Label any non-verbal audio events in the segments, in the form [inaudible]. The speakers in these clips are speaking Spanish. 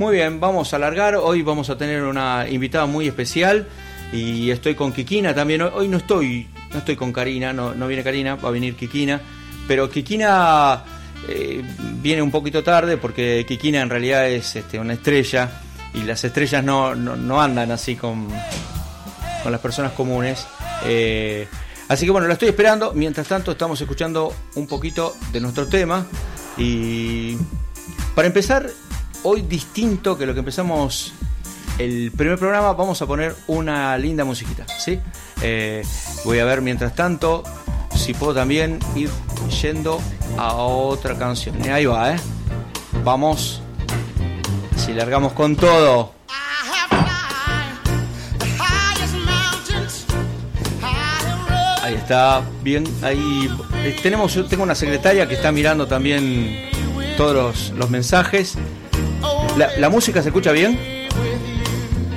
Muy bien, vamos a alargar. Hoy vamos a tener una invitada muy especial y estoy con Kikina también. Hoy no estoy, no estoy con Karina, no, no viene Karina, va a venir Kikina. Pero Kikina eh, viene un poquito tarde porque Kikina en realidad es este, una estrella y las estrellas no, no, no andan así con, con las personas comunes. Eh, así que bueno, la estoy esperando. Mientras tanto, estamos escuchando un poquito de nuestro tema. Y para empezar, hoy distinto que lo que empezamos el primer programa, vamos a poner una linda musiquita. ¿sí? Eh, voy a ver mientras tanto si puedo también ir yendo a otra canción. Y ahí va, ¿eh? Vamos. Si largamos con todo. Ahí está, bien, ahí eh, tenemos, tengo una secretaria que está mirando también todos los mensajes. La, la música se escucha bien?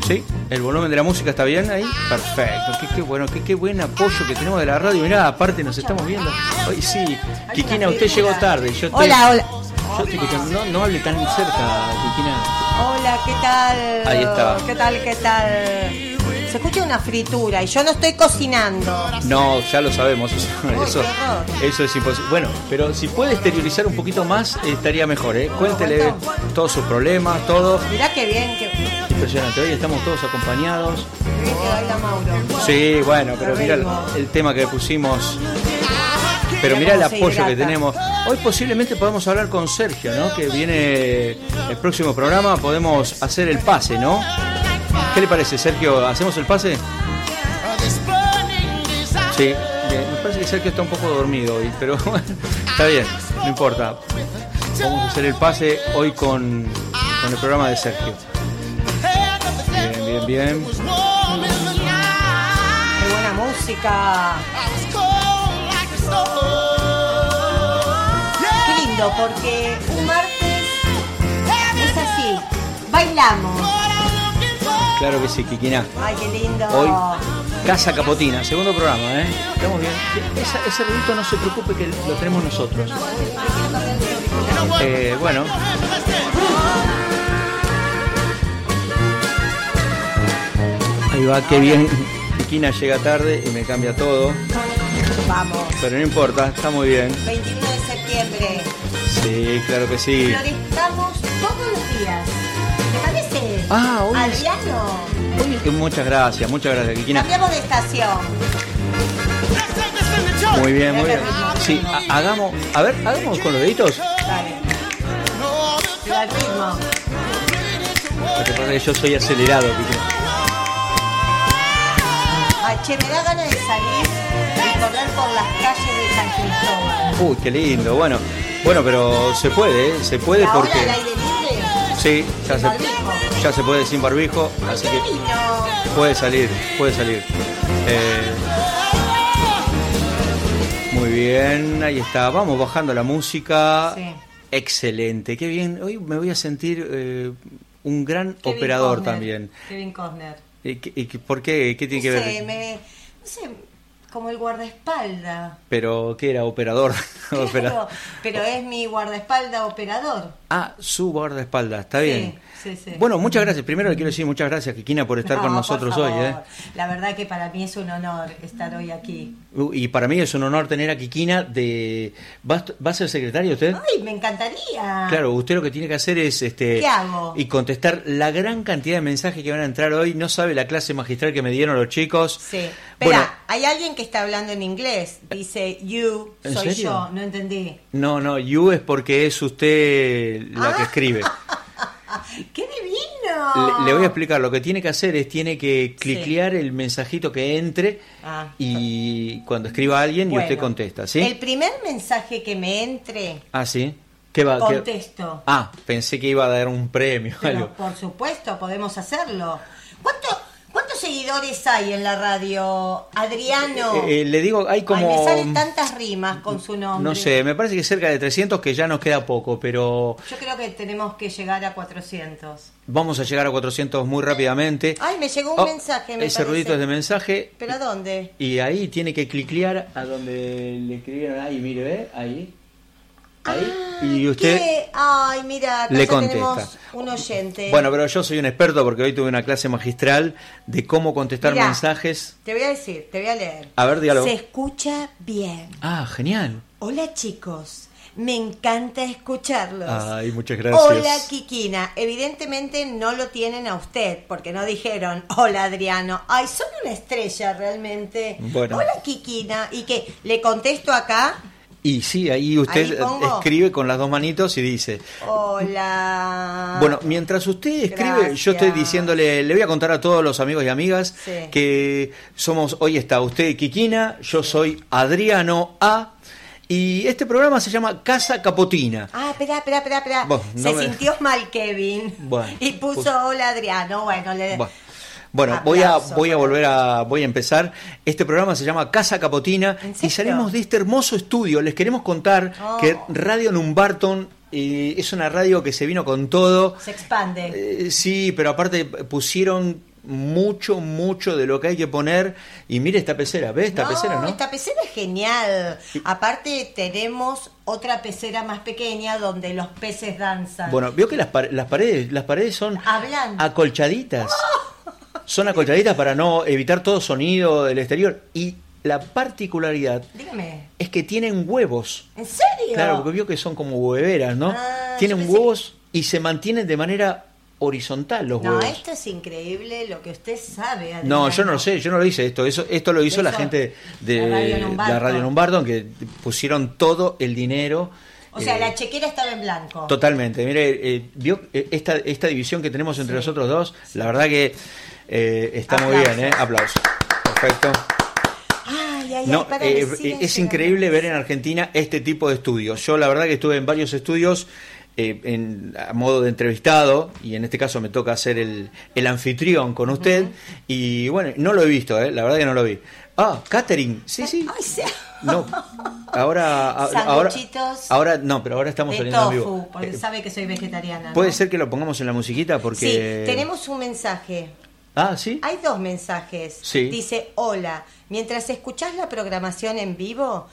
¿Sí? ¿El volumen de la música está bien ahí? Perfecto. Qué, qué bueno, qué, qué, buen apoyo que tenemos de la radio. Mirá, aparte nos estamos viendo. Hoy sí. Kikina, usted llegó tarde. Yo te, hola, hola. Yo estoy escuchando. No, no hable tan cerca, Kikina. Hola, ¿qué tal? Ahí está. ¿Qué tal, qué tal? Se escucha una fritura y yo no estoy cocinando. No, ya lo sabemos. Eso, Uy, es imposible. Bueno, pero si puede exteriorizar un poquito más, eh, estaría mejor. ¿eh? Cuéntele todos sus problemas, todo. Mirá qué bien que, qué Impresionante. Hoy estamos todos acompañados. Mauro. Sí, bueno, pero mira el, el tema que pusimos. Pero Mira el apoyo que tenemos. Hoy posiblemente podemos hablar con Sergio, ¿no? Que viene el próximo programa, podemos hacer el pase, ¿no? ¿Qué le parece, Sergio? ¿Hacemos el pase? Sí, bien. me parece que Sergio está un poco dormido hoy, pero [laughs] está bien, no importa. Vamos a hacer el pase hoy con, con el programa de Sergio. Bien, bien, bien. Qué buena música. Qué lindo, porque un martes es así. Bailamos. Claro que sí, Kikina. Ay, qué lindo. Hoy, Casa Capotina, segundo programa, ¿eh? Estamos bien. Esa- ese ruidito no se preocupe que lo tenemos nosotros. Eh, bueno. Ahí va, qué bien. Kikina llega tarde y me cambia todo. Vamos. Pero no importa, está muy bien. 21 de septiembre. Sí, claro que sí. Ah, hoy muchas gracias, muchas gracias, Kikina. Cambiamos de estación. Muy bien, muy bien. Sí, ha- hagamos, a ver, hagamos con los deditos. Dale. Ritmo. Lo que pasa es que yo soy acelerado, Kikina. Che, me da ganas de salir y correr por las calles de San Cristóbal. Uy, qué lindo. Bueno, bueno, pero se puede, ¿eh? se puede ¿Y ahora porque? Sí, ya se, barbijo? ya se puede sin barbijo, así ¡Qué que puede salir, puede salir. Eh, muy bien, ahí está. Vamos bajando la música. Sí. Excelente, qué bien. Hoy me voy a sentir eh, un gran Kevin operador Costner. también. Kevin Costner. ¿Y, qué- y por qué? ¿Qué tiene que no ver? sé, me, no sé, como el guardaespalda. Pero, ¿qué era? Operador. [laughs] Claro, pero es mi guardaespalda operador. Ah, su guardaespaldas, está bien. Sí, sí. Bueno, muchas gracias. Primero le quiero decir muchas gracias, Kikina, por estar No, con nosotros hoy. ¿eh? La verdad que para mí es un honor estar hoy aquí. Uh, Y para mí es un honor tener a Kikina de... ¿Va, a- va a ser secretario usted? ¡Ay, me encantaría! Claro, usted lo que tiene que hacer es este ¿Qué hago? y contestar la gran cantidad de mensajes que van a entrar hoy. No sabe la clase magistral que me dieron los chicos. Sí. Espera, Bueno, hay alguien que está hablando en inglés. Dice, you, ¿En soy serio? yo. No entendí. no, no, you es porque es usted la Ah. que escribe. [laughs] ¡Qué divino! Le, le voy a explicar, lo que tiene que hacer es tiene que cliclear el mensajito que entre Ah. y cuando escriba alguien y usted contesta, ¿sí? El primer mensaje que me entre, Ah, sí. ¿Qué va? qué- contesto. Ah, pensé que iba a dar un premio. Pero algo. por supuesto, podemos hacerlo. ¿Cuánto, ¿Cuántos seguidores hay en la radio? Adriano. Eh, eh, le digo, hay como... Ay, me salen tantas rimas con su nombre. No sé, me parece que cerca de 300 que ya nos queda poco, pero Yo creo que tenemos que llegar a 400. vamos a llegar a 400 muy rápidamente. Ay, me llegó un Oh, mensaje, me Ese parece. ruidito es de mensaje. ¿Pero a dónde? Y ahí tiene que cliclear a donde le escribieron ahí, mire, ¿ve? Ahí. Ahí y usted ¿Qué? Ay, mira, acá le contesta. un oyente. Bueno, pero yo soy un experto porque hoy tuve una clase magistral de cómo contestar Mirá. mensajes. Te voy a decir, te voy a leer. A ver, dígalo. Se escucha bien. Ah, genial. Hola chicos, me encanta escucharlos. Ay, muchas gracias. Hola Kikina, evidentemente no lo tienen a usted porque no dijeron hola Adriano. Ay, son una estrella realmente. Bueno. Hola Kikina y que le contesto acá. Y sí, ahí usted Ahí escribe con las dos manitos y dice, Hola. Bueno, mientras usted escribe, yo estoy diciéndole, le voy a contar a todos los amigos y amigas Sí. que somos, hoy está usted Kikina, yo soy Adriano A. Y este programa se llama Casa Capotina. Ah, espera, espera, espera, espera. Bueno, no Se me- sintió mal Kevin. Bueno, y puso puso- hola Adriano. Bueno, le Bueno, Bueno, voy a, voy a volver a, voy a empezar. Este programa se llama Casa Capotina ¿En y salimos de este hermoso estudio. Les queremos contar Oh. que Radio Numbarton eh, es una radio que se vino con todo. se expande. Eh, sí, pero aparte pusieron mucho, mucho de lo que hay que poner. Y mire esta pecera, ¿ves esta no, pecera, no? Esta pecera es genial. Aparte tenemos otra pecera más pequeña donde los peces danzan. Bueno, veo que las, las paredes, las paredes son Hablan. acolchaditas. Son acolchaditas para no evitar todo sonido del exterior. Y la particularidad Dígame, es que tienen huevos. ¿en serio? Claro, porque vio que son como hueveras, ¿no? Ah, tienen pensé huevos y se mantienen de manera horizontal los No, huevos. esto es increíble lo que usted sabe. No, yo no lo sé, yo no lo hice esto. Eso, esto lo hizo la gente de la Radio Numbarton. la Radio Numbarton, que pusieron todo el dinero. O sea, eh, la chequera estaba en blanco. Totalmente. Mire, eh, vio eh, esta, esta división que tenemos entre Sí. nosotros dos, la verdad que eh, está muy bien, ¿eh? Aplausos. Perfecto. Ay, ay, No, ay, eh, siguen es increíble ver en Argentina este tipo de estudios. Yo la verdad que estuve en varios estudios eh, en, a modo de entrevistado y en este caso me toca ser el, el anfitrión con usted y bueno, no lo he visto, eh, la verdad que no lo vi. Ah, catering, sí, sí. Ay, No, ahora, ahora, ahora, no, pero ahora estamos de saliendo en vivo. porque Eh, sabe que soy vegetariana. ¿no? Puede ser que lo pongamos en la musiquita porque... Sí, tenemos un mensaje. Ah, sí. Hay dos mensajes. Sí. Dice, hola, mientras escuchás la programación en vivo,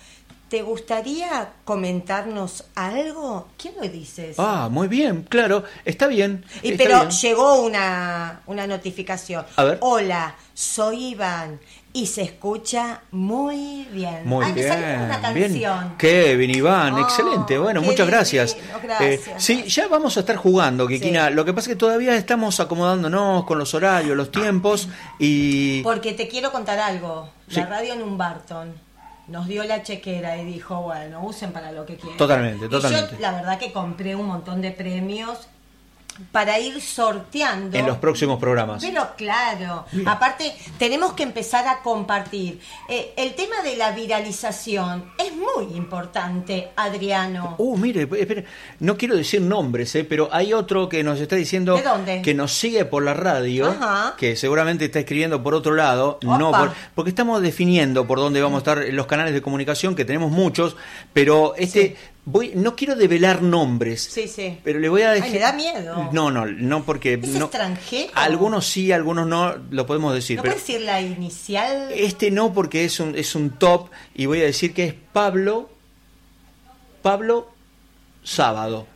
¿te gustaría comentarnos algo? ¿Quién lo dice eso? Ah, muy bien, claro, está bien. Y está pero bien. llegó una, una notificación. A ver. Hola, soy Iván y se escucha muy bien. Muy Ay, me bien, salió una bien. canción. Kevin, Iván, Oh, excelente. Bueno, muchas gracias. divino, gracias. sí, ya vamos a estar jugando, Kikina. Sí. Lo que pasa es que todavía estamos acomodándonos con los horarios, los tiempos y... Porque te quiero contar algo. Sí. La radio Numbarton nos dio la chequera y dijo, bueno, usen para lo que quieran. Totalmente, Y totalmente. yo la verdad que compré un montón de premios para ir sorteando. En los próximos programas. Pero claro, aparte tenemos que empezar a compartir. Eh, el tema de la viralización es muy importante, Adriano. Uh, mire, espere, no quiero decir nombres, eh, pero hay otro que nos está diciendo ¿De dónde? que nos sigue por la radio, Ajá. que seguramente está escribiendo por otro lado, no por- porque estamos definiendo por dónde vamos a estar los canales de comunicación, que tenemos muchos, pero este Sí. Voy, no quiero develar nombres. Sí, sí. Pero le voy a Ay, decir. me da miedo. No, no, no porque. ¿Es no- extranjero? Algunos sí, algunos no, lo podemos decir. ¿No pero puedes decir la inicial? este no, porque es un, es un top y voy a decir que es Pablo. Pablo Sábado.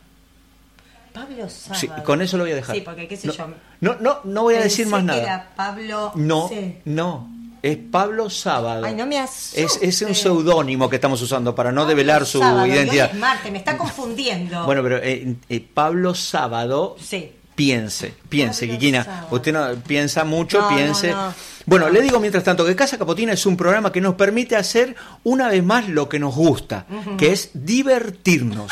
Pablo Sábado. Sí, con eso lo voy a dejar. Sí, porque qué sé no, yo. No, no, no voy a decir más nada. Era Pablo. No, Sí. no. Es Pablo Sábado. Ay, no me es, asustes. es un seudónimo que estamos usando para no Pablo develar su Sábado, identidad. es Marte, me está confundiendo. Bueno, pero eh, eh, Pablo Sábado Sí. Piense, piense. Sábado. Usted no piensa mucho, No, piense. no. Bueno, No. le digo mientras tanto que Casa Capotina es un programa que nos permite hacer una vez más lo que nos gusta, que es divertirnos.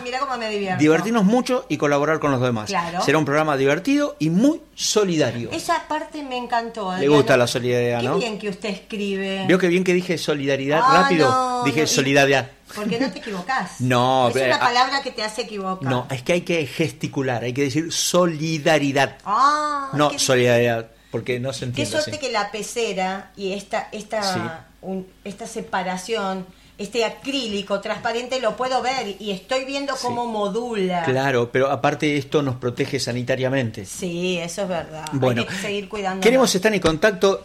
Ah, mira cómo me divierto. divertirnos mucho y colaborar con los demás. Claro. Será un programa divertido y muy solidario. Esa parte me encantó. Le gusta la solidaridad, Qué ¿no? bien que usted escribe. ¿Vio que bien que dije solidaridad Ah, rápido? no, dije no, solidaridad. Porque no te equivocás. [laughs] No, es una ah, palabra que te hace equivocar. No, es que hay que gesticular, hay que decir solidaridad, Ah, no qué- solidaridad, porque no se Qué entiende suerte así. que la pecera y esta, esta, Sí. un- esta separación, este acrílico transparente lo puedo ver y estoy viendo Sí. cómo modula. Claro, pero aparte esto nos protege sanitariamente. Sí, eso es verdad. Bueno, Hay que seguir cuidando. queremos estar en contacto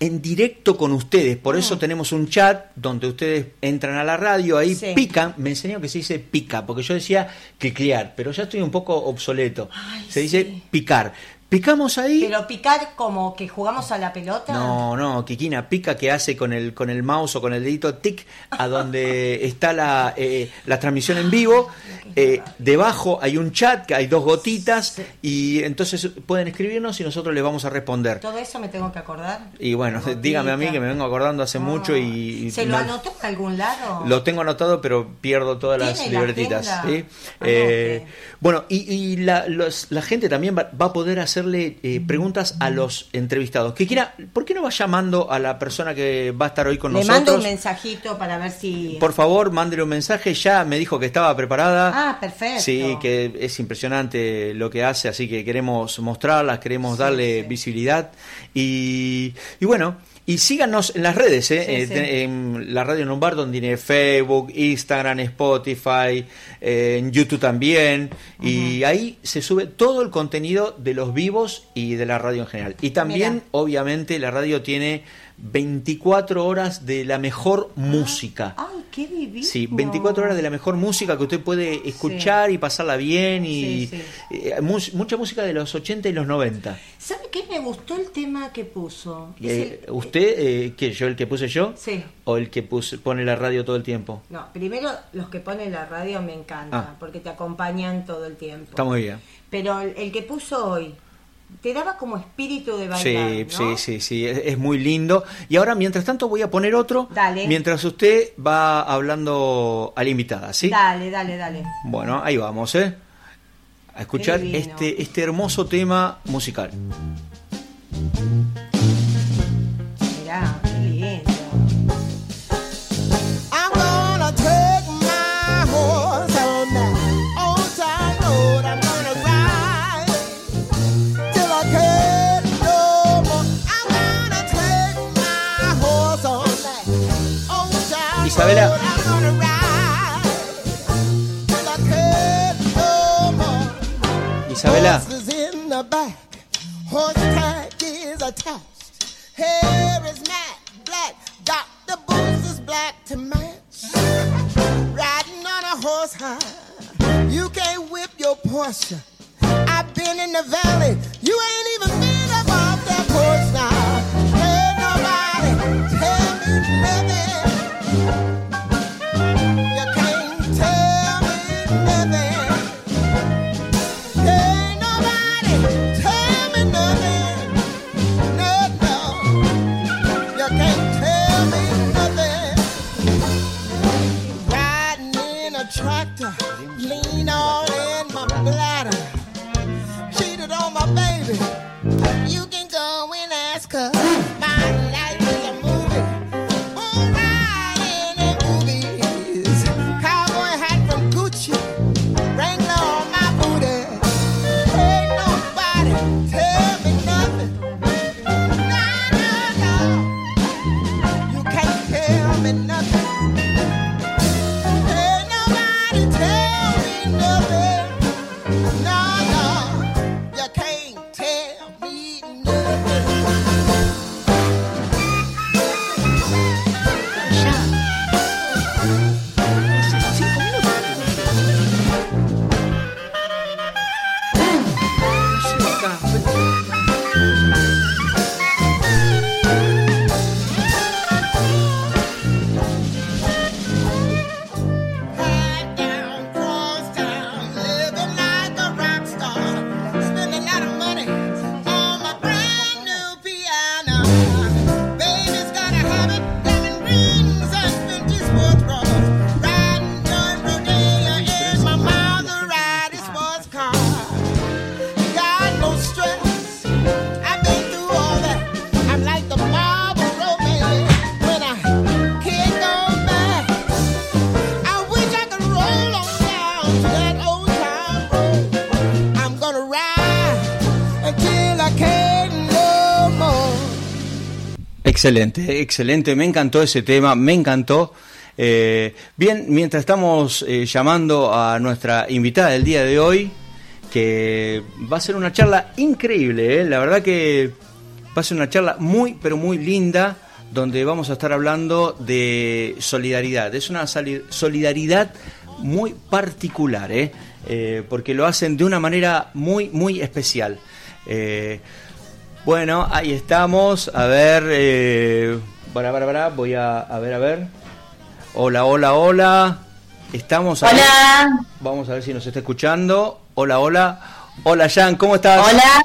en directo con ustedes. Por eso ah. tenemos un chat donde ustedes entran a la radio, ahí pican. Me enseñó que se dice pica, porque yo decía cliquear, pero ya estoy un poco obsoleto. se dice picar. Picamos ahí. Pero picar como que jugamos a la pelota. No, no, Kikina, pica que hace con el, con el mouse o con el dedito tic a donde [laughs] está la, eh, la transmisión en vivo. Eh, debajo hay un chat, que hay dos gotitas y entonces pueden escribirnos y nosotros les vamos a responder. Todo eso me tengo que acordar. Y bueno, [laughs] dígame a mí que me vengo acordando hace mucho y... ¿Se lo anotó en algún lado? Lo tengo anotado, pero pierdo todas las libretitas. Ah, eh, bueno, y, la, la gente también va a poder hacer eh, preguntas a los entrevistados. Que quiera, ¿por qué no va llamando a la persona que va a estar hoy con nosotros? Le mando un mensajito para ver si. Por favor, mándele un mensaje. Ya me dijo que estaba preparada. Ah, perfecto. Sí, que es impresionante lo que hace, así que queremos mostrarlas, queremos darle visibilidad. Y, y bueno. Y síganos en las redes, ¿eh? eh en la Radio Lombardo tiene Facebook, Instagram, Spotify, eh, en YouTube también. Y ahí se sube todo el contenido de los vivos y de la radio en general. Y también, obviamente, la radio tiene 24 horas de la mejor música. ¡Ay, qué divino! Sí, 24 horas de la mejor música que usted puede escuchar y pasarla bien. y eh, Mucha música de los 80 y los 90. ¿Sabe qué? Me gustó el tema que puso. Eh, ¿Usted, eh, qué, yo, el que puse yo? Sí. ¿O el que pone la radio todo el tiempo? No, primero los que ponen la radio me encantan, ah. porque te acompañan todo el tiempo. Está muy bien. Pero el que puso hoy, te daba como espíritu de bailar. Sí, sí, sí, sí, es, muy lindo. Y ahora, mientras tanto, voy a poner otro. Dale. Mientras usted va hablando a la invitada, ¿sí? Dale, dale, dale. Bueno, ahí vamos, ¿eh? A escuchar este, este hermoso tema musical. Mirá, high. You can't whip your Porsche. I've been in the valley. You ain't even been up off that horse now. Excelente, excelente, me encantó ese tema, me encantó. Eh, bien, mientras estamos eh, llamando a nuestra invitada del día de hoy, que va a ser una charla increíble, ¿eh? la verdad que Va a ser una charla muy, pero muy linda donde vamos a estar hablando de solidaridad. Es una solidaridad muy particular, porque lo hacen de una manera muy, muy especial. Bueno, ahí estamos. A ver, eh, para, para, para, voy a, a ver, a ver. Hola, hola, hola. Estamos ahí. Hola. Vamos a ver si nos está escuchando. Hola, hola. Hola, Jan, ¿cómo estás? Hola.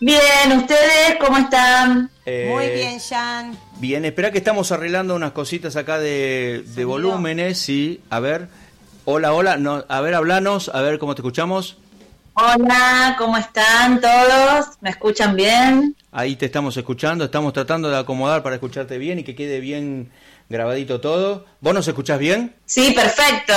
Bien, ¿ustedes cómo están? Eh, Muy bien, Jan. Bien, espera que estamos arreglando unas cositas acá de, de volúmenes, sí. A ver. Hola, hola. No, a ver, hablanos, a ver cómo te escuchamos. Hola, ¿cómo están todos? ¿Me escuchan bien? Ahí te estamos escuchando, estamos tratando de acomodar para escucharte bien y que quede bien grabadito todo. ¿Vos nos escuchás bien? Sí, perfecto.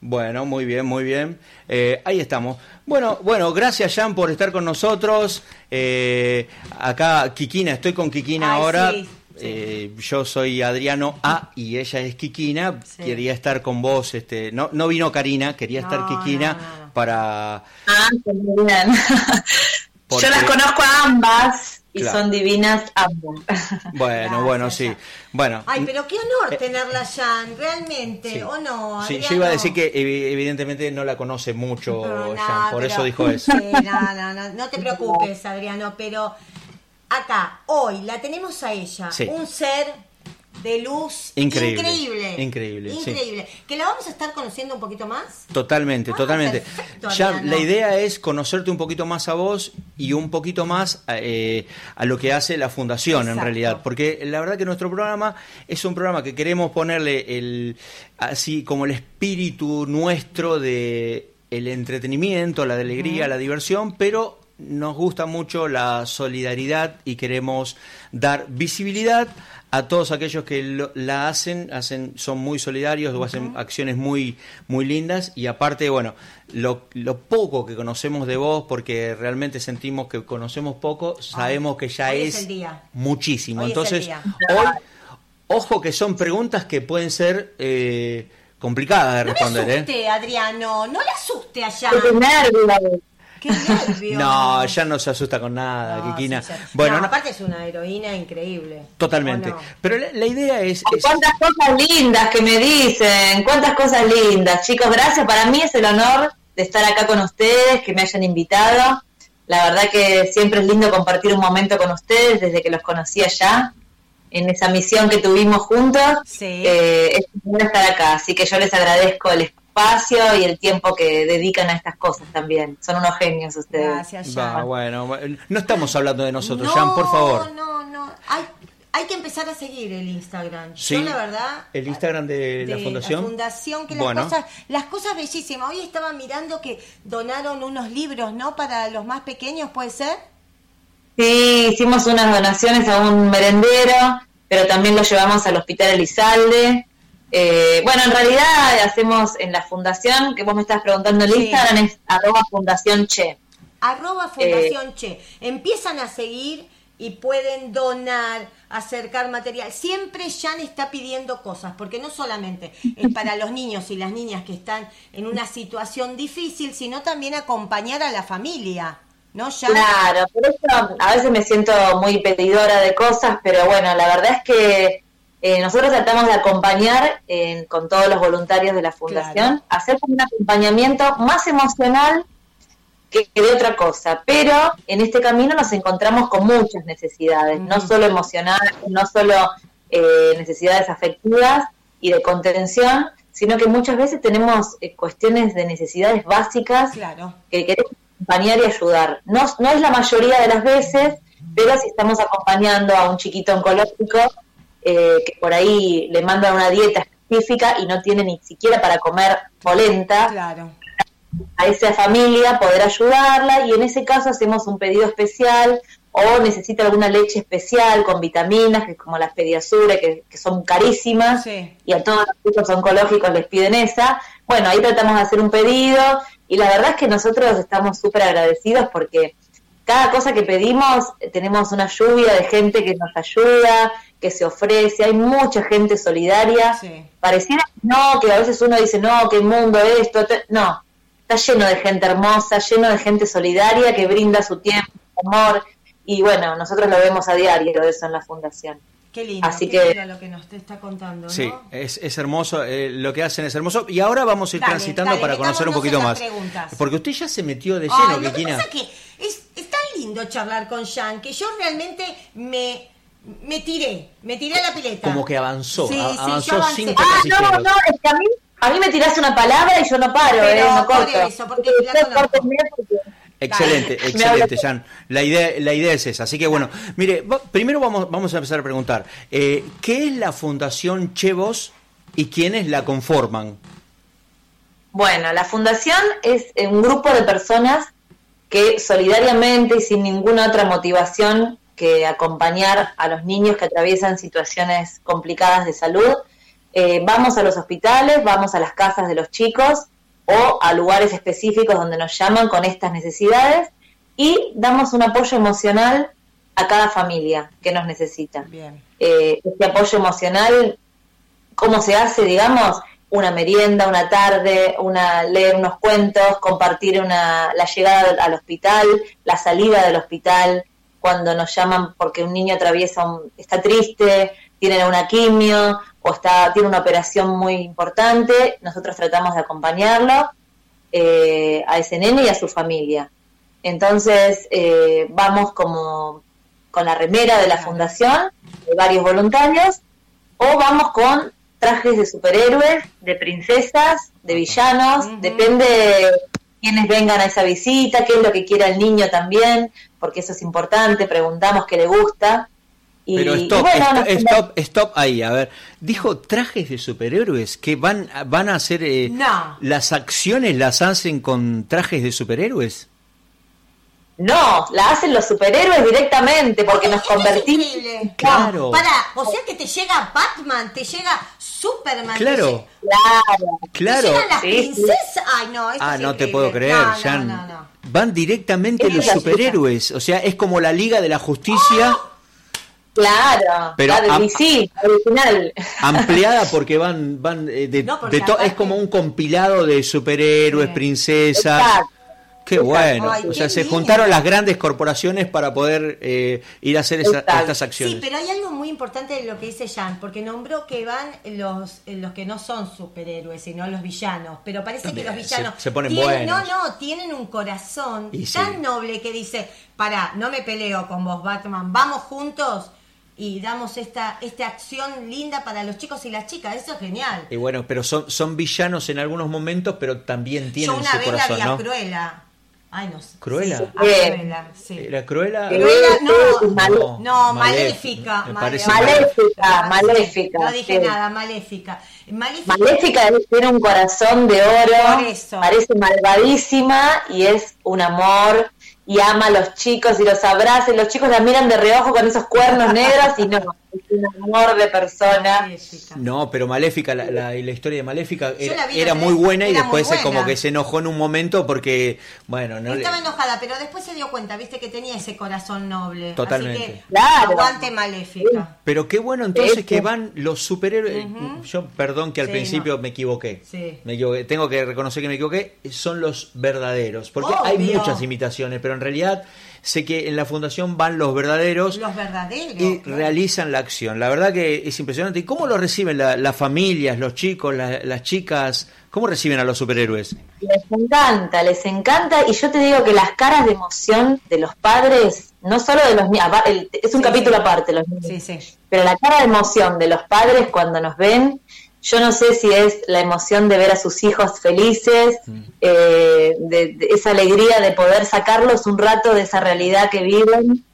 Bueno, muy bien, muy bien. Eh, ahí estamos. Bueno, bueno, gracias Jan por estar con nosotros. Eh, acá Kikina, estoy con Kikina ahora. Eh, yo soy Adriano A y ella es Kikina. Quería estar con vos. Este, no, no vino Karina, quería estar Kikina para. Ah, muy bien. [laughs] Yo las conozco a ambas y son divinas ambas. [laughs] Bueno, bueno, sí. Bueno. Ay, pero qué honor eh, tenerla, Jan, realmente, ¿o no? Sí, yo iba a decir que evidentemente no la conoce mucho, Jan, por eso dijo eso. [laughs] no, no, no, no te preocupes, Adriano, pero acá, hoy, la tenemos a ella, un ser de luz increíble. Increíble. Increíble. Que la vamos a estar conociendo un poquito más. Totalmente, ah, totalmente. ya la idea es conocerte un poquito más a vos y un poquito más eh, a lo que hace la fundación en realidad. Porque la verdad que nuestro programa es un programa que queremos ponerle el así como el espíritu nuestro de el entretenimiento, la alegría, la diversión, pero nos gusta mucho la solidaridad y queremos dar visibilidad a todos aquellos que la hacen, hacen, son muy solidarios o hacen acciones muy, muy lindas y aparte, bueno, lo, lo, poco que conocemos de vos, porque realmente sentimos que conocemos poco, sabemos que ya es, muchísimo. Entonces, hoy, ojo que son preguntas que pueden ser eh, complicadas de responder. No le asuste, Adriano, no le asuste allá. No, ya no se asusta con nada, Kikina. bueno, aparte es una heroína increíble. Totalmente. Pero la, idea es, ¿Cuántas cosas lindas que me dicen? ¿Cuántas cosas lindas? Chicos, gracias. Para mí es el honor de estar acá con ustedes, que me hayan invitado. La verdad que siempre es lindo compartir un momento con ustedes desde que los conocí allá en esa misión que tuvimos juntos. Sí. Eh, es estar acá, así que yo les agradezco el espacio espacio y el tiempo que dedican a estas cosas también. Son unos genios ustedes. Gracias, Jan. bueno, no estamos hablando de nosotros, Jan, por favor. No, no, hay, hay que empezar a seguir el Instagram. Sí, Yo, la verdad. El Instagram de, la Fundación. La Fundación, que las, cosas, las cosas bellísimas. Hoy estaba mirando que donaron unos libros, ¿no? Para los más pequeños, ¿puede ser? Sí, hicimos unas donaciones a un merendero, pero también lo llevamos al Hospital Elizalde. Eh, bueno, en realidad hacemos en la fundación, que vos me estás preguntando el Instagram, es arroba fundación che. Arroba fundación eh, che. Empiezan a seguir y pueden donar, acercar material. Siempre Jan está pidiendo cosas, porque no solamente es para los niños y las niñas que están en una situación difícil, sino también acompañar a la familia. ¿No, Jan? Claro, por eso a veces me siento muy pedidora de cosas, pero bueno, la verdad es que eh, nosotros tratamos de acompañar con todos los voluntarios de la fundación, hacer un acompañamiento más emocional que, de otra cosa, pero en este camino nos encontramos con muchas necesidades, no solo emocionales, no solo eh, necesidades afectivas y de contención, sino que muchas veces tenemos eh, cuestiones de necesidades básicas que queremos acompañar y ayudar. No, no es la mayoría de las veces, pero si estamos acompañando a un chiquito oncológico, eh, que por ahí le mandan una dieta específica y no tiene ni siquiera para comer polenta. Claro. A esa familia poder ayudarla y en ese caso hacemos un pedido especial o necesita alguna leche especial con vitaminas, que como las pediasure, que, son carísimas, y a todos los chicos oncológicos les piden esa. Bueno, ahí tratamos de hacer un pedido y la verdad es que nosotros estamos súper agradecidos porque cada cosa que pedimos tenemos una lluvia de gente que nos ayuda, que se ofrece, hay mucha gente solidaria. Pareciera que no, que a veces uno dice, no, que el mundo esto, no, está lleno de gente hermosa, lleno de gente solidaria que brinda su tiempo, su amor. y bueno, nosotros lo vemos a diario eso en la fundación. Qué lindo, Así que, lo que nos está contando. Sí, es, es hermoso, eh, lo que hacen es hermoso. Y ahora vamos a ir transitando para conocer un poquito más. Porque usted ya se metió de lleno, Lo que pasa que es, lindo charlar con Jean que yo realmente me me tiré, me tiré a la pileta. Como que avanzó, sí, avanzó sí, cinco Ah, no, no, es que a mí, a mí me tiraste una palabra y yo no paro, eh, no corto. Eso, porque Excelente, excelente, Jan. La idea, la idea es esa. Así que bueno, mire, primero vamos, vamos a empezar a preguntar, eh, ¿qué es la Fundación Chevos y quiénes la conforman? Bueno, la fundación es un grupo de personas que solidariamente y sin ninguna otra motivación que acompañar a los niños que atraviesan situaciones complicadas de salud, eh, vamos a los hospitales, vamos a las casas de los chicos o a lugares específicos donde nos llaman con estas necesidades y damos un apoyo emocional a cada familia que nos necesita. Eh, este apoyo emocional, ¿cómo se hace? Digamos, una merienda, una tarde, una leer unos cuentos, compartir una, la llegada al hospital, la salida del hospital, cuando nos llaman porque un niño atraviesa, está triste, tiene una quimio o está, tiene una operación muy importante, nosotros tratamos de acompañarlo eh, a ese nene y a su familia. Entonces eh, vamos como con la remera de la fundación, de varios voluntarios, o vamos con trajes de superhéroes, de princesas, de villanos, depende de quiénes vengan a esa visita, qué es lo que quiera el niño también, porque eso es importante, preguntamos qué le gusta. Y, Pero stop, stop, stop, ahí, a ver, dijo trajes de superhéroes, que van, van a hacer eh, las acciones las hacen con trajes de superhéroes. No, la hacen los superhéroes directamente porque nos convertimos. Claro. para, o sea que te llega Batman, te llega Superman. Claro. claro. Claro. Las princesas. Ay, no, Ah, no te puedo creer, no, Van directamente los superhéroes. O sea, es como la Liga de la Justicia. Claro, pero sí, original. Ampliada porque van, van eh, de, es como un compilado de superhéroes, princesas. Qué bueno. o sea, se juntaron las grandes corporaciones para poder eh, ir a hacer estas acciones. Sí, pero hay algo muy importante de lo que dice Jan, porque nombró que van los, los que no son superhéroes, sino los villanos. Pero parece que los villanos. Se, ponen tienen, No, no, tienen un corazón tan noble que dice: para, no me peleo con vos, Batman, vamos juntos y damos esta, esta acción linda para los chicos y las chicas. Eso es genial. Y bueno, pero son, son villanos en algunos momentos, pero también tienen Yo una su vez corazón, la Cruella Ay, no sé. ¿Cruela? Sí, Cruela, sí. ¿Era Cruela? Cruela, no, no, maléfica. Maléfica, maléfica. No dije nada, maléfica. Maléfica, maléfica tiene un corazón de oro, parece malvadísima y es un amor y ama a los chicos y los abraza y los chicos la miran de reojo con esos cuernos negros y no, [laughs] un amor de persona. No, pero Maléfica, la, la, historia de Maléfica era, muy buena y después como que se enojó en un momento porque, bueno, no Estaba enojada, pero después se dio cuenta, viste que tenía ese corazón noble. Totalmente. Así que claro. aguante Maléfica. Pero qué bueno entonces que van los superhéroes. Yo, perdón que al principio me equivoqué. Me equivoqué. Tengo que reconocer que me equivoqué. Son los verdaderos. Porque hay muchas imitaciones, pero en realidad sé que en la fundación van los verdaderos, los verdaderos y realizan la acción. La verdad que es impresionante. ¿Y cómo lo reciben las familias, los chicos, las chicas? ¿Cómo reciben a los superhéroes? Les encanta, les encanta. Y yo te digo que las caras de emoción de los padres, no solo de los niños, es un capítulo aparte, los niños, pero la cara de emoción de los padres cuando nos ven yo no sé si es la emoción de ver a sus hijos felices, mm. eh, de, esa alegría de poder sacarlos un rato de esa realidad que viven.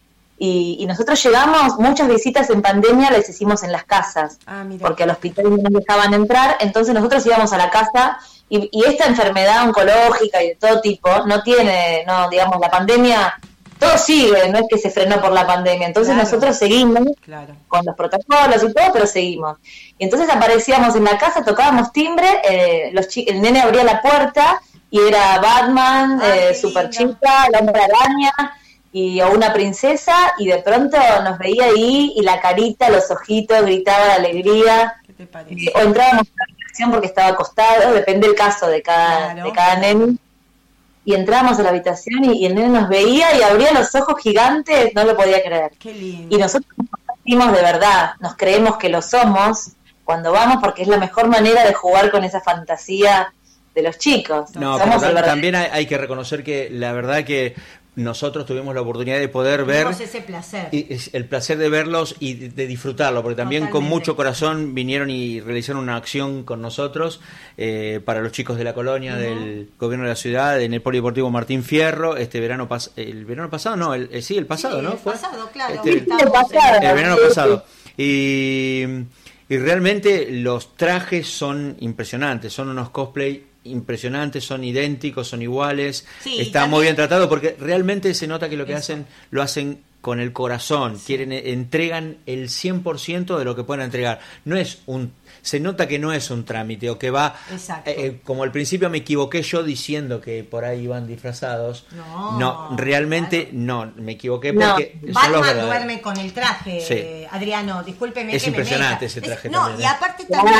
Y, nosotros llegamos, muchas visitas en pandemia las hicimos en las casas, ah, porque al hospital no nos dejaban entrar, entonces nosotros íbamos a la casa y, y, esta enfermedad oncológica y de todo tipo no tiene, no digamos, la pandemia todo sigue, no es que se frenó por la pandemia. Entonces nosotros seguimos con los protocolos y todo, pero seguimos. Y entonces aparecíamos en la casa, tocábamos timbre, eh, los el nene abría la puerta y era Batman, eh, Super Chica, la hombre araña y o una princesa y de pronto nos veía ahí y la carita, los ojitos, gritaba de alegría. o entrábamos en la habitación porque estaba acostado, depende del caso de cada, de cada nene y entramos a la habitación y, el nene nos veía y abría los ojos gigantes, no lo podía creer. Qué lindo. Y nosotros nos de verdad, nos creemos que lo somos cuando vamos porque es la mejor manera de jugar con esa fantasía de los chicos. No, pero también hay, que reconocer que la verdad que nosotros tuvimos la oportunidad de poder ver ese placer. Y, el placer de verlos y de, disfrutarlo, porque también con mucho corazón vinieron y realizaron una acción con nosotros eh, para los chicos de la colonia, del gobierno de la ciudad, en el Polideportivo Martín Fierro, este verano el verano pasado, no, el, eh, sí, el pasado, ¿no? El pasado, claro. Este, el, el, verano pasado. Y, y realmente los trajes son impresionantes, son unos cosplay impresionantes, son idénticos, son iguales, está muy bien tratado porque realmente se nota que lo que hacen lo hacen con el corazón, quieren entregan el 100% de lo que pueden entregar. No es un se nota que no es un trámite o que va eh, eh, como al principio me equivoqué yo diciendo que por ahí iban disfrazados. No, realmente no, me equivoqué porque no. Batman duerme con el traje, Adriano, discúlpeme es impresionante ese traje. no, y ¿eh? aparte también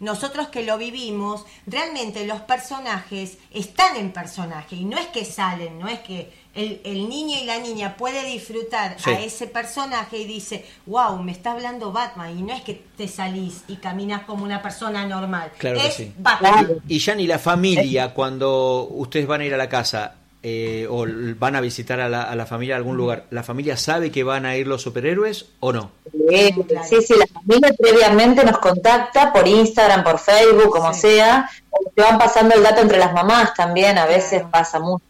nosotros que lo vivimos, realmente los personajes están en personaje y no es que salen, no es que el, niño y la niña puede disfrutar a ese personaje y dice, wow, me está hablando Batman, y no es que te salís y caminas como una persona normal. Claro es sí. Batman. Y ya ni la familia, cuando ustedes van a ir a la casa, eh, o van a visitar a la, a la familia a algún lugar, ¿la familia sabe que van a ir los superhéroes o no? Sí, sí, la familia previamente nos contacta por Instagram, por Facebook, como sea, se van pasando el dato entre las mamás también, a veces pasa mucho.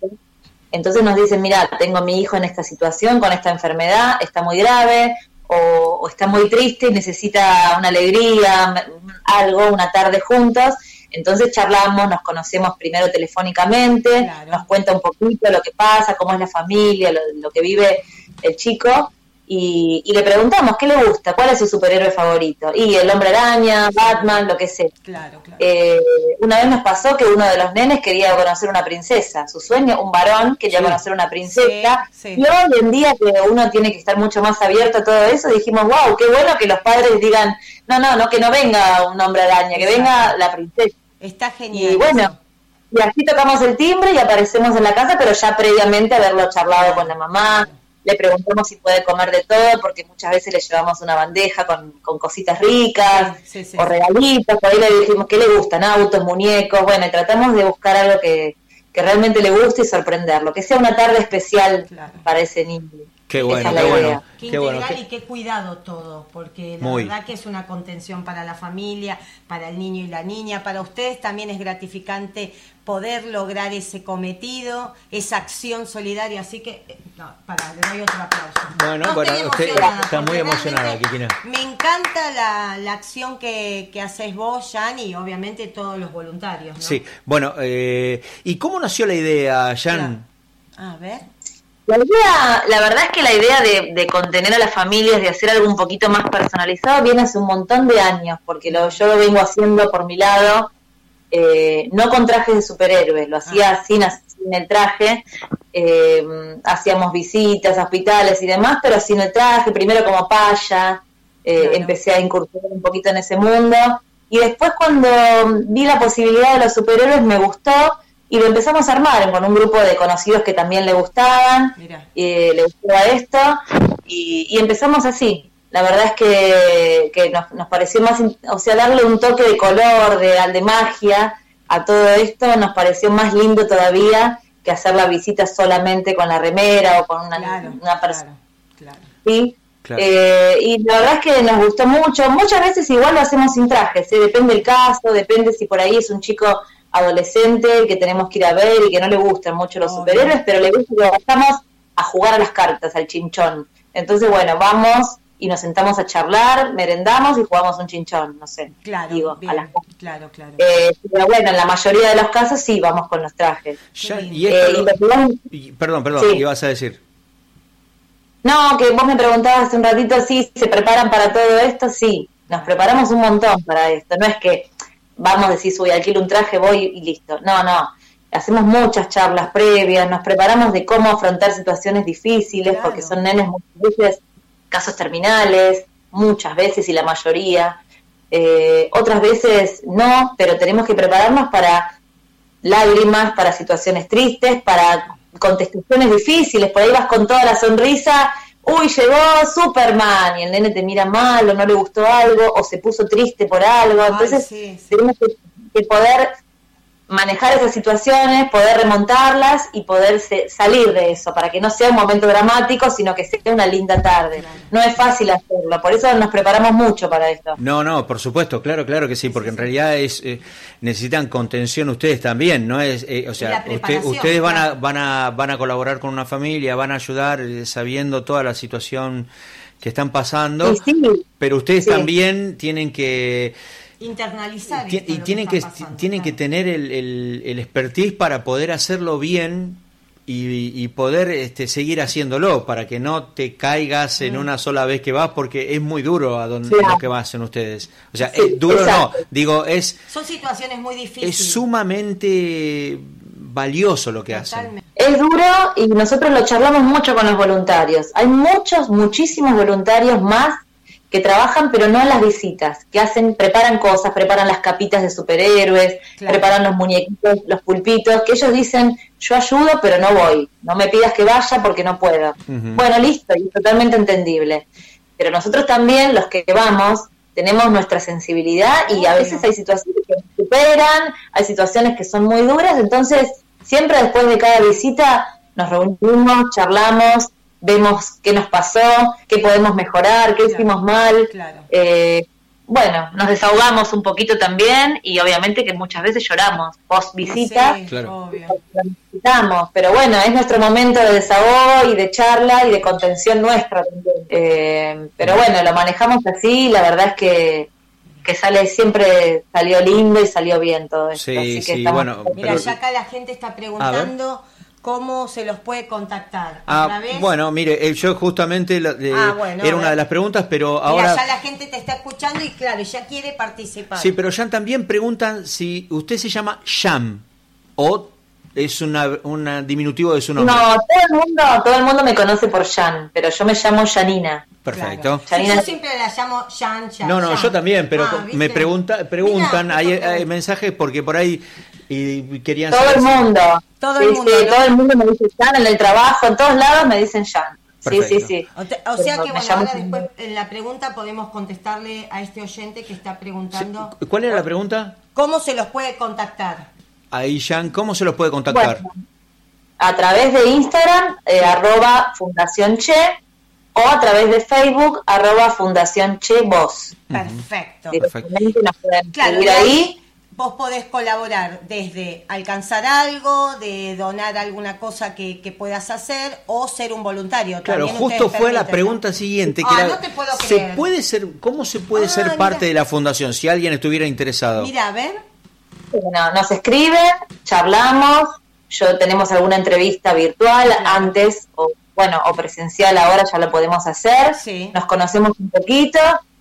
Entonces nos dicen, mira, tengo a mi hijo en esta situación, con esta enfermedad, está muy grave, o, está muy triste y necesita una alegría, algo, una tarde juntos. Entonces charlamos, nos conocemos primero telefónicamente, nos cuenta un poquito lo que pasa, cómo es la familia, lo que vive el chico, y, le preguntamos qué le gusta, cuál es su superhéroe favorito. Y el hombre araña, Batman, lo que sea. Claro, claro. Eh, una vez nos pasó que uno de los nenes quería conocer una princesa. Su sueño, un varón, quería conocer una princesa. Y hoy en día que uno tiene que estar mucho más abierto a todo eso, dijimos, wow, qué bueno que los padres digan, no, no, no, que no venga un hombre araña, que venga la princesa. Está genial. Y bueno. Y así tocamos el timbre y aparecemos en la casa, pero ya previamente haberlo charlado con la mamá, le preguntamos si puede comer de todo, porque muchas veces le llevamos una bandeja con, cositas ricas o regalitos, por ahí le dijimos qué le gustan, autos, muñecos, bueno, y tratamos de buscar algo que, que realmente le guste y sorprenderlo, que sea una tarde especial para ese niño. Qué bueno, qué bueno. Qué, integral y qué cuidado todo, porque la verdad que es una contención para la familia, para el niño y la niña, para ustedes también es gratificante poder lograr ese cometido, esa acción solidaria, así que, eh, no, para, le doy otro aplauso. Bueno, bueno, usted está muy emocionada, Kikina. Me encanta la, la acción que, que haces vos, Jan, y obviamente todos los voluntarios, ¿no? Sí, bueno, eh, ¿y cómo nació la idea, Jan? A ver. La idea, la verdad es que la idea de, contener a las familias, de hacer algo un poquito más personalizado, viene hace un montón de años, porque lo, yo lo vengo haciendo por mi lado, eh, no con trajes de superhéroes, lo hacía ah. sin, sin, el traje, eh, hacíamos visitas a hospitales y demás, pero sin el traje, primero como paya, eh, empecé a incursionar un poquito en ese mundo, y después cuando vi la posibilidad de los superhéroes me gustó, y lo empezamos a armar con un grupo de conocidos que también le gustaban, eh, le gustaba esto, y, empezamos así. La verdad es que, que nos, nos, pareció más, o sea, darle un toque de color, de, de magia a todo esto, nos pareció más lindo todavía que hacer la visita solamente con la remera o con una, una persona. ¿Sí? Eh, y la verdad es que nos gustó mucho. Muchas veces igual lo hacemos sin trajes, ¿eh? depende del caso, depende si por ahí es un chico adolescente que tenemos que ir a ver y que no le gustan mucho los superhéroes, pero le gusta que vayamos a jugar a las cartas, al chinchón. Entonces, bueno, vamos y nos sentamos a charlar, merendamos y jugamos un chinchón, no sé. Claro, digo, claro, claro. Eh, pero bueno, en la mayoría de los casos sí vamos con los trajes. Eh, perdón, perdón, ¿qué ibas a decir? No, que vos me preguntabas hace un ratito si se preparan para todo esto, sí, nos preparamos un montón para esto, no es que vamos a decir, voy alquilo un traje, voy y listo. No, no. Hacemos muchas charlas previas, nos preparamos de cómo afrontar situaciones difíciles, porque son nenes muchas veces casos terminales, muchas veces y la mayoría. Eh, otras veces no, pero tenemos que prepararnos para lágrimas, para situaciones tristes, para contestaciones difíciles, por ahí vas con toda la sonrisa, uy, llegó Superman, y el nene te mira mal, o no le gustó algo, o se puso triste por algo, entonces tenemos que poder manejar esas situaciones, poder remontarlas y poder salir de eso, para que no sea un momento dramático, sino que sea una linda tarde. No es fácil hacerlo, por eso nos preparamos mucho para esto. No, no, por supuesto, claro, claro que sí, porque en realidad es eh, necesitan contención ustedes también, no es, eh, o sea, ustedes van a van a van a colaborar con una familia, van a ayudar eh, sabiendo toda la situación que están pasando, pero ustedes también tienen que internalizar y tienen que, tienen que tener el, el, expertise para poder hacerlo bien y, poder este, seguir haciéndolo para que no te caigas en mm. una sola vez que vas porque es muy duro a donde lo que vas en ustedes. O sea es duro no. digo es son situaciones muy difíciles. es sumamente valioso lo que hacen. Es duro y nosotros lo charlamos mucho con los voluntarios. Hay muchos muchísimos voluntarios más que trabajan pero no en las visitas, que hacen, preparan cosas, preparan las capitas de superhéroes, preparan los muñequitos, los pulpitos, que ellos dicen, yo ayudo pero no voy, no me pidas que vaya porque no puedo. Bueno, listo, y es totalmente entendible. Pero nosotros también, los que vamos, tenemos nuestra sensibilidad y a veces hay situaciones que nos superan, hay situaciones que son muy duras, entonces siempre después de cada visita nos reunimos, charlamos, vemos qué nos pasó, qué podemos mejorar, qué hicimos mal. Eh, bueno, nos desahogamos un poquito también y obviamente que muchas veces lloramos post visita. pero bueno, es nuestro momento de desahogo y de charla y de contención nuestra eh, pero bueno, lo manejamos así, la verdad es que que sale siempre salió lindo y salió bien todo esto. Sí, sí, bueno, Mira, ya acá la gente está preguntando ¿Cómo se los puede contactar? Ah, bueno, mire, eh, yo justamente ah, era una de las preguntas, pero ahora... ya la gente te está escuchando y claro, ya quiere participar. Sí, pero ya también preguntan si usted se llama Sham o es una, un diminutivo de su nombre. No, todo el mundo, todo el mundo me conoce por Jan, pero yo me llamo Janina. Perfecto. yo siempre la llamo Jan, No, no, yo también, pero ah, me pregunta, preguntan, hay, mensajes porque por ahí y querían todo el mundo. Todo el mundo todo el mundo me dice Jan en el trabajo en todos lados me dicen Jan sí sí sí. O, sea que bueno ahora después en la pregunta podemos contestarle a este oyente que está preguntando. ¿cuál era la pregunta? ¿cómo se los puede contactar? ahí Jan ¿cómo se los puede contactar? a través de Instagram eh, arroba Fundación Che o a través de Facebook arroba Fundación Che Voz. Perfecto, perfecto. Nos pueden claro, ahí vos podés colaborar desde alcanzar algo, de donar alguna cosa que, puedas hacer o ser un voluntario. Claro, justo fue la pregunta siguiente. Que ah, no te puedo creer. ¿se puede ser, ¿Cómo se puede ah, ser parte de la fundación si alguien estuviera interesado? Mira, a ver. Bueno, nos escriben, charlamos, yo tenemos alguna entrevista virtual antes o bueno, o presencial ahora ya lo podemos hacer. Nos conocemos un poquito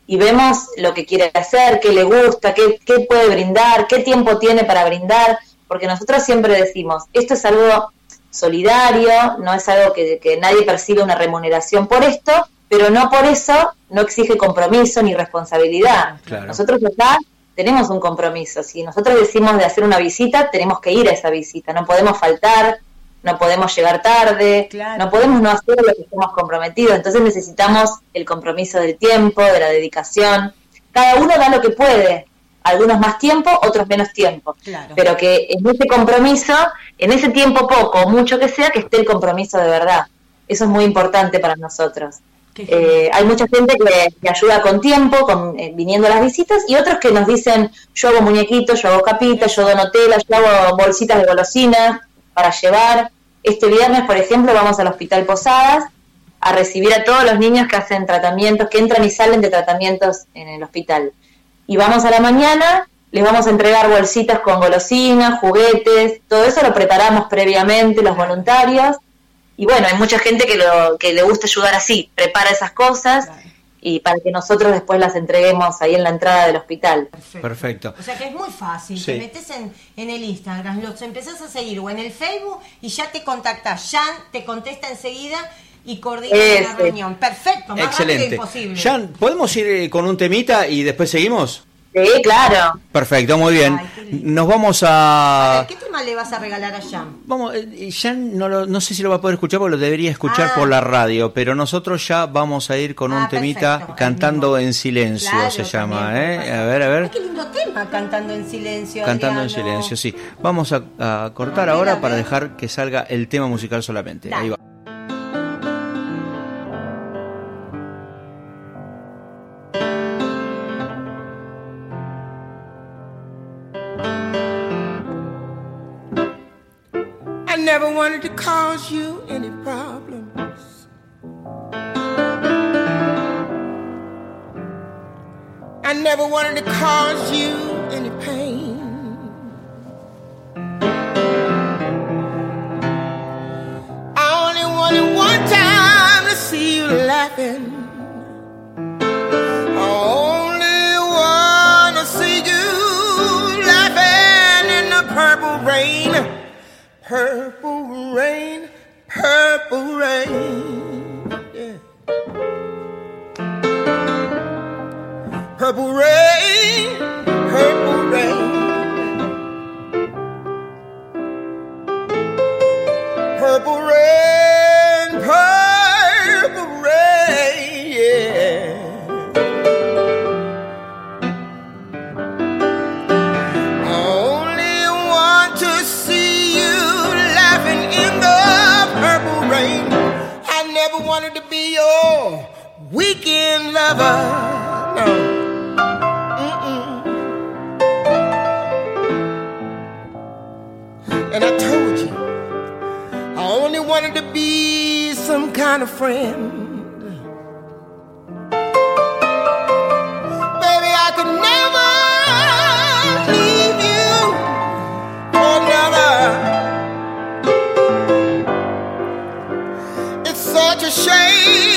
y vemos lo que quiere hacer, qué le gusta, qué, qué puede brindar, qué tiempo tiene para brindar, porque nosotros siempre decimos, esto es algo solidario, no es algo que, que nadie percibe una remuneración por esto, pero no por eso no exige compromiso ni responsabilidad. Nosotros acá tenemos un compromiso. Si nosotros decimos de hacer una visita, tenemos que ir a esa visita, no podemos faltar, no podemos llegar tarde, no podemos no hacer lo que estamos comprometidos, entonces necesitamos el compromiso del tiempo, de la dedicación. Cada uno da lo que puede, algunos más tiempo, otros menos tiempo, pero que en ese compromiso, en ese tiempo poco o mucho que sea, que esté el compromiso de verdad. Eso es muy importante para nosotros. Eh, hay mucha gente que, ayuda con tiempo, con, eh, viniendo a las visitas, y otros que nos dicen, yo hago muñequitos, yo hago capitas, yo dono tela, yo hago bolsitas de golosinas para llevar. Este viernes, por ejemplo, vamos al Hospital Posadas a recibir a todos los niños que hacen tratamientos, que entran y salen de tratamientos en el hospital. Y vamos a la mañana, les vamos a entregar bolsitas con golosinas, juguetes, todo eso lo preparamos previamente los voluntarios. Y bueno, hay mucha gente que, lo, que le gusta ayudar así, prepara esas cosas y para que nosotros después las entreguemos ahí en la entrada del hospital. Perfecto. O sea que es muy fácil, te metes en, en, el Instagram, los empezás a seguir o en el Facebook y ya te contactas, Jan te contesta enseguida y coordina la reunión. Perfecto, más Excelente. rápido Jan, ¿podemos ir eh, con un temita y después seguimos? Sí, claro. Perfecto, muy bien. Nos vamos a... ¿Qué tema le vas a regalar a Jan? Vamos, eh, Jan no, no sé si lo va a poder escuchar porque lo debería escuchar por ah. la radio, pero nosotros ya vamos a ir con un ah, temita cantando en silencio, se llama. ¿eh? A ver, a ver. qué lindo tema, cantando en silencio. Cantando en silencio, sí. Vamos a, cortar ahora para dejar que salga el tema musical solamente. Ahí va. Wanted to cause you any problems. I never wanted to cause you any pain. I only wanted one time to see you laughing. Purple rain, purple rain. Yeah. Purple rain, purple rain. Purple rain, wanted to be your weekend lover. No. Mm-mm. And I told you, I only wanted to be some kind of friend. Baby, I could never leave you for another. Such a shame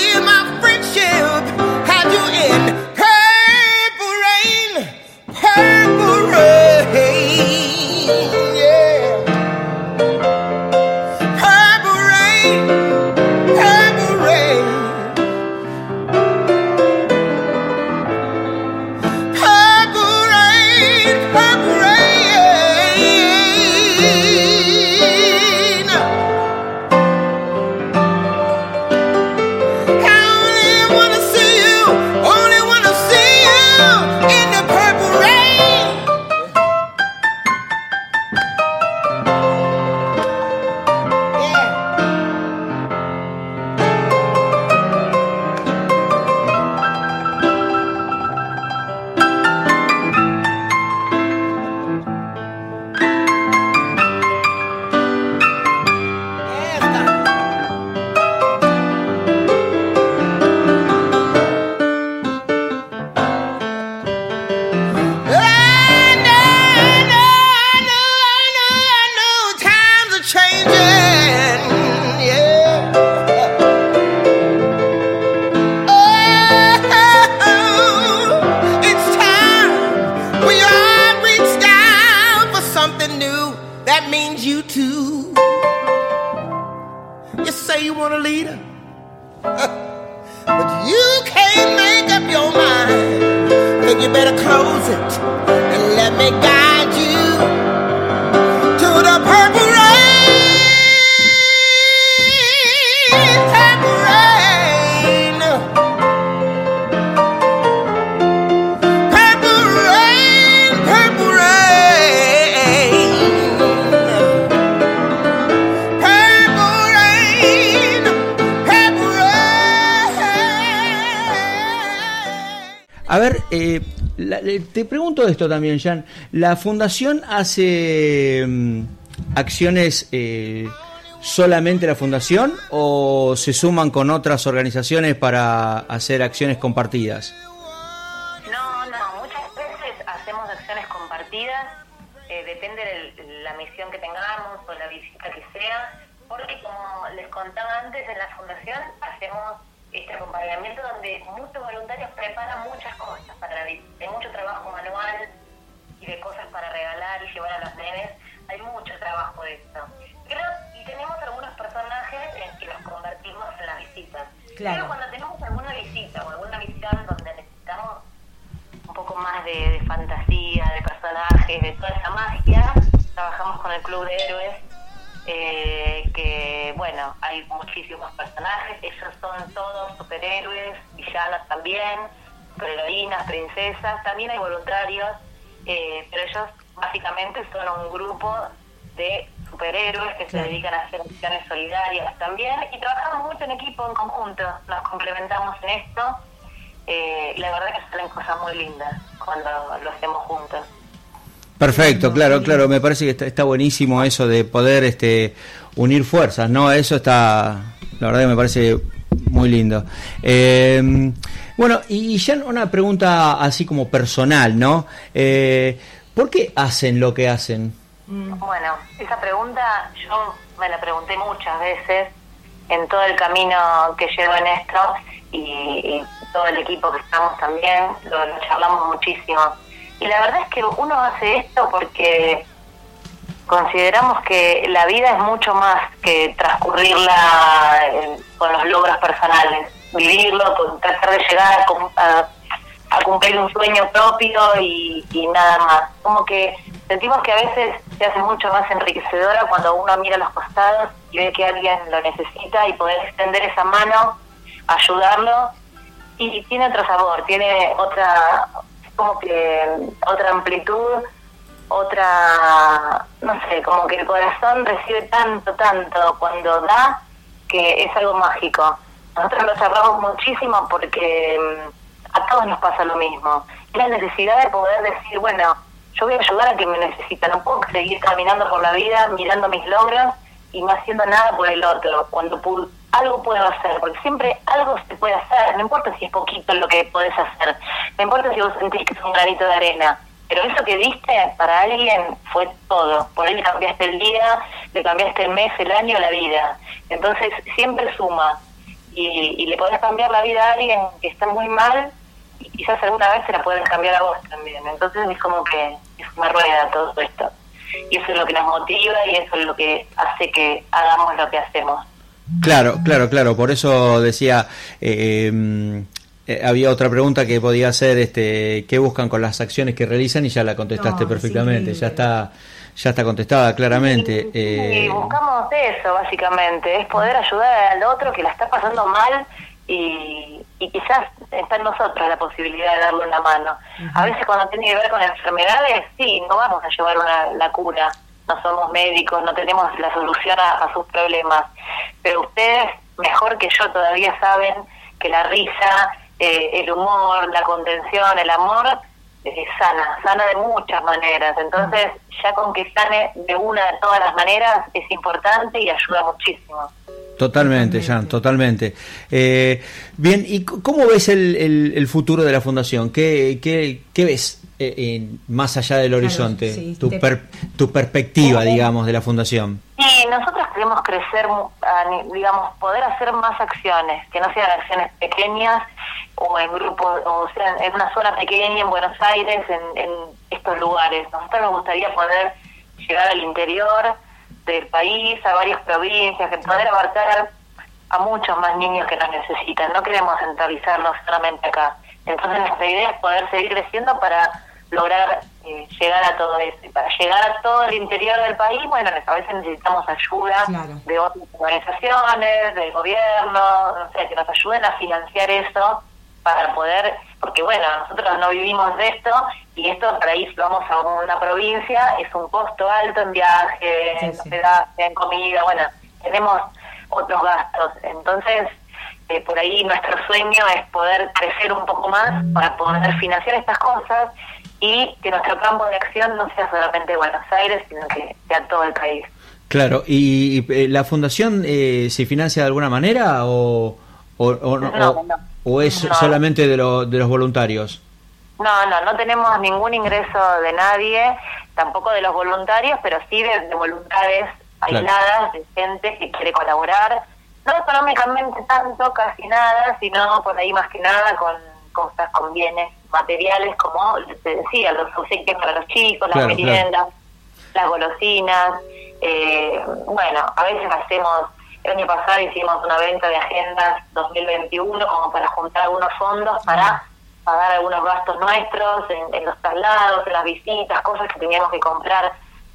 también, Jan. ¿La fundación hace mm, acciones eh, solamente la fundación o se suman con otras organizaciones para hacer acciones compartidas? No, no, muchas veces hacemos acciones compartidas, eh, depende de la misión que tengamos o la visita que sea, porque como les contaba antes, en la fundación hacemos este acompañamiento donde muchos voluntarios preparan muchas cosas para hay mucho trabajo manual y de cosas para regalar y llevar a los nenes hay mucho trabajo de esto. Y tenemos algunos personajes en que los convertimos en las visitas. Pero cuando tenemos alguna visita o alguna misión donde necesitamos un poco más de, de fantasía, de personajes, de toda esa magia, trabajamos con el Club de Héroes, eh, que bueno, hay muchísimos personajes, ellos son todos superhéroes, villanos también, heroínas, princesas, también hay voluntarios, eh, pero ellos básicamente son un grupo de superhéroes que se dedican a hacer acciones solidarias también y trabajamos mucho en equipo, en conjunto, nos complementamos en esto. Eh, la verdad que salen cosas muy lindas cuando lo hacemos juntos. Perfecto, claro, claro, me parece que está, está, buenísimo eso de poder este unir fuerzas, ¿no? Eso está, la verdad que me parece muy lindo. Eh, bueno, y ya una pregunta así como personal, ¿no? Eh, ¿Por qué hacen lo que hacen? Bueno, esa pregunta yo me la pregunté muchas veces en todo el camino que llevo en esto y, y todo el equipo que estamos también, lo, lo charlamos muchísimo. Y la verdad es que uno hace esto porque consideramos que la vida es mucho más que transcurrirla eh, con los logros personales, vivirlo, con tratar de llegar a, a cumplir un sueño propio y, y, nada más. Como que sentimos que a veces se hace mucho más enriquecedora cuando uno mira los costados y ve que alguien lo necesita y poder extender esa mano, ayudarlo. Y tiene otro sabor, tiene otra, como que otra amplitud, otra, no sé, como que el corazón recibe tanto, tanto cuando da, que es algo mágico. Nosotros lo cerramos muchísimo porque mm, a todos nos pasa lo mismo. La necesidad de poder decir, bueno, yo voy a ayudar a quien me necesita, no puedo seguir caminando por la vida mirando mis logros y no haciendo nada por el otro, cuando algo puedo hacer, porque siempre algo se puede hacer, no importa si es poquito lo que podés hacer, no importa si vos sentís que es un granito de arena, pero eso que diste para alguien fue todo, por él cambiaste el día, le cambiaste el mes, el año, la vida, entonces siempre suma, y, y le podés cambiar la vida a alguien que está muy mal, y quizás alguna vez se la pueden cambiar a vos también, entonces es como que es una rueda todo esto. Y eso es lo que nos motiva y eso es lo que hace que hagamos lo que hacemos. Claro, claro, claro. Por eso decía, eh, eh, había otra pregunta que podía hacer, este, ¿qué buscan con las acciones que realizan? Y ya la contestaste no, perfectamente. Ya está, ya está contestada claramente. Sí, eh, buscamos eso básicamente, es poder ayudar al otro que la está pasando mal y, y quizás está en nosotros la posibilidad de darle una mano. Uh -huh. A veces cuando tiene que ver con enfermedades, sí, no vamos a llevar una, la cura, no somos médicos, no tenemos la solución a, a sus problemas, pero ustedes, mejor que yo, todavía saben que la risa, eh, el humor, la contención, el amor, eh, sana, sana de muchas maneras. Entonces, ya con que sane de una de todas las maneras es importante y ayuda muchísimo. Totalmente, Jan, totalmente. Eh, bien, ¿y cómo ves el, el, el, futuro de la fundación? ¿Qué, qué, qué ves eh, en, más allá del horizonte? Claro, sí, tu, te... per, tu perspectiva, digamos, de la fundación. Sí, nosotros queremos crecer, digamos, poder hacer más acciones, que no sean acciones pequeñas o en grupos, o sea, en una zona pequeña en Buenos Aires, en, en estos lugares. Nosotros nos gustaría poder llegar al interior del país, a varias provincias, que poder abarcar a muchos más niños que nos necesitan. No queremos centralizarnos solamente acá. Entonces nuestra idea es poder seguir creciendo para lograr eh, llegar a todo eso. Y para llegar a todo el interior del país, bueno, a veces necesitamos ayuda claro. de otras organizaciones, del gobierno, no sé, que nos ayuden a financiar eso para poder, porque bueno, nosotros no vivimos de esto y esto para ir vamos a una provincia es un costo alto en viaje, sí, en hospedaje, en comida, bueno, tenemos otros gastos, entonces eh, por ahí nuestro sueño es poder crecer un poco más para poder financiar estas cosas y que nuestro campo de acción no sea solamente Buenos Aires, sino que sea todo el país. Claro, ¿y, y la fundación eh, se financia de alguna manera o, o, o no? ¿O es no. solamente de, lo, de los voluntarios? No, no, no tenemos ningún ingreso de nadie, tampoco de los voluntarios, pero sí de, de voluntades aisladas, claro. de gente que quiere colaborar, no económicamente tanto, casi nada, sino por ahí más que nada con cosas, con bienes materiales, como te decía, los obsequios para los chicos, las claro, meriendas, claro. las golosinas, eh, bueno, a veces hacemos el año pasado hicimos una venta de agendas 2021 como para juntar algunos fondos para pagar algunos gastos nuestros en, los traslados, en las visitas, cosas que teníamos que comprar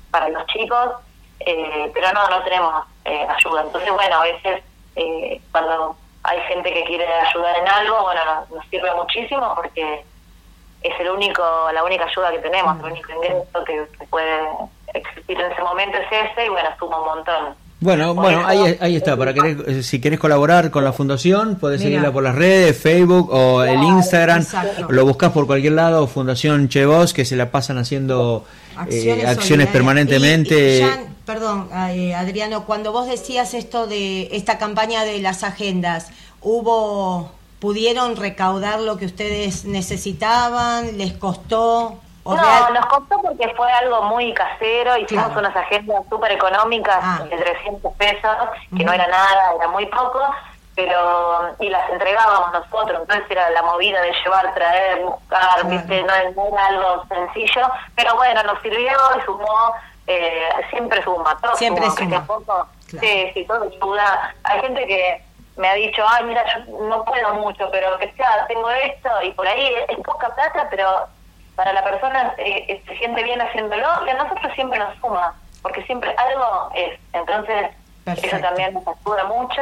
para los chicos, eh, pero no, no tenemos eh, ayuda. Entonces, bueno, a veces eh, cuando hay gente que quiere ayudar en algo, bueno, nos, sirve muchísimo porque es el único, la única ayuda que tenemos, el único ingreso que, puede existir en ese momento es ese y bueno, suma un montón. Bueno, bueno, ahí, ahí está. Para que si querés colaborar con la fundación, podés seguirla por las redes, Facebook o el Instagram. Lo buscas por cualquier lado, Fundación Chevos, que se la pasan haciendo acciones, eh, permanentemente. perdón, eh, Adriano, cuando vos decías esto de esta campaña de las agendas, ¿hubo, pudieron recaudar lo que ustedes necesitaban? ¿Les costó? no, nos costó porque fue algo muy casero, hicimos unas agendas súper económicas ah. de 300 pesos, que no era nada, era muy poco, pero y las entregábamos nosotros, entonces era la movida de llevar, traer, buscar, ¿viste? No, era algo sencillo, pero bueno, nos sirvió y sumó, eh, siempre suma, todo siempre suma. Poco, Sí, sí, todo ayuda. Hay gente que me ha dicho, ay, mira, yo no puedo mucho, pero que sea, tengo esto, y por ahí es poca plata, pero para la persona eh, eh, se siente bien haciéndolo y a nosotros siempre nos suma, porque siempre algo es. Entonces, eso también nos ayuda mucho.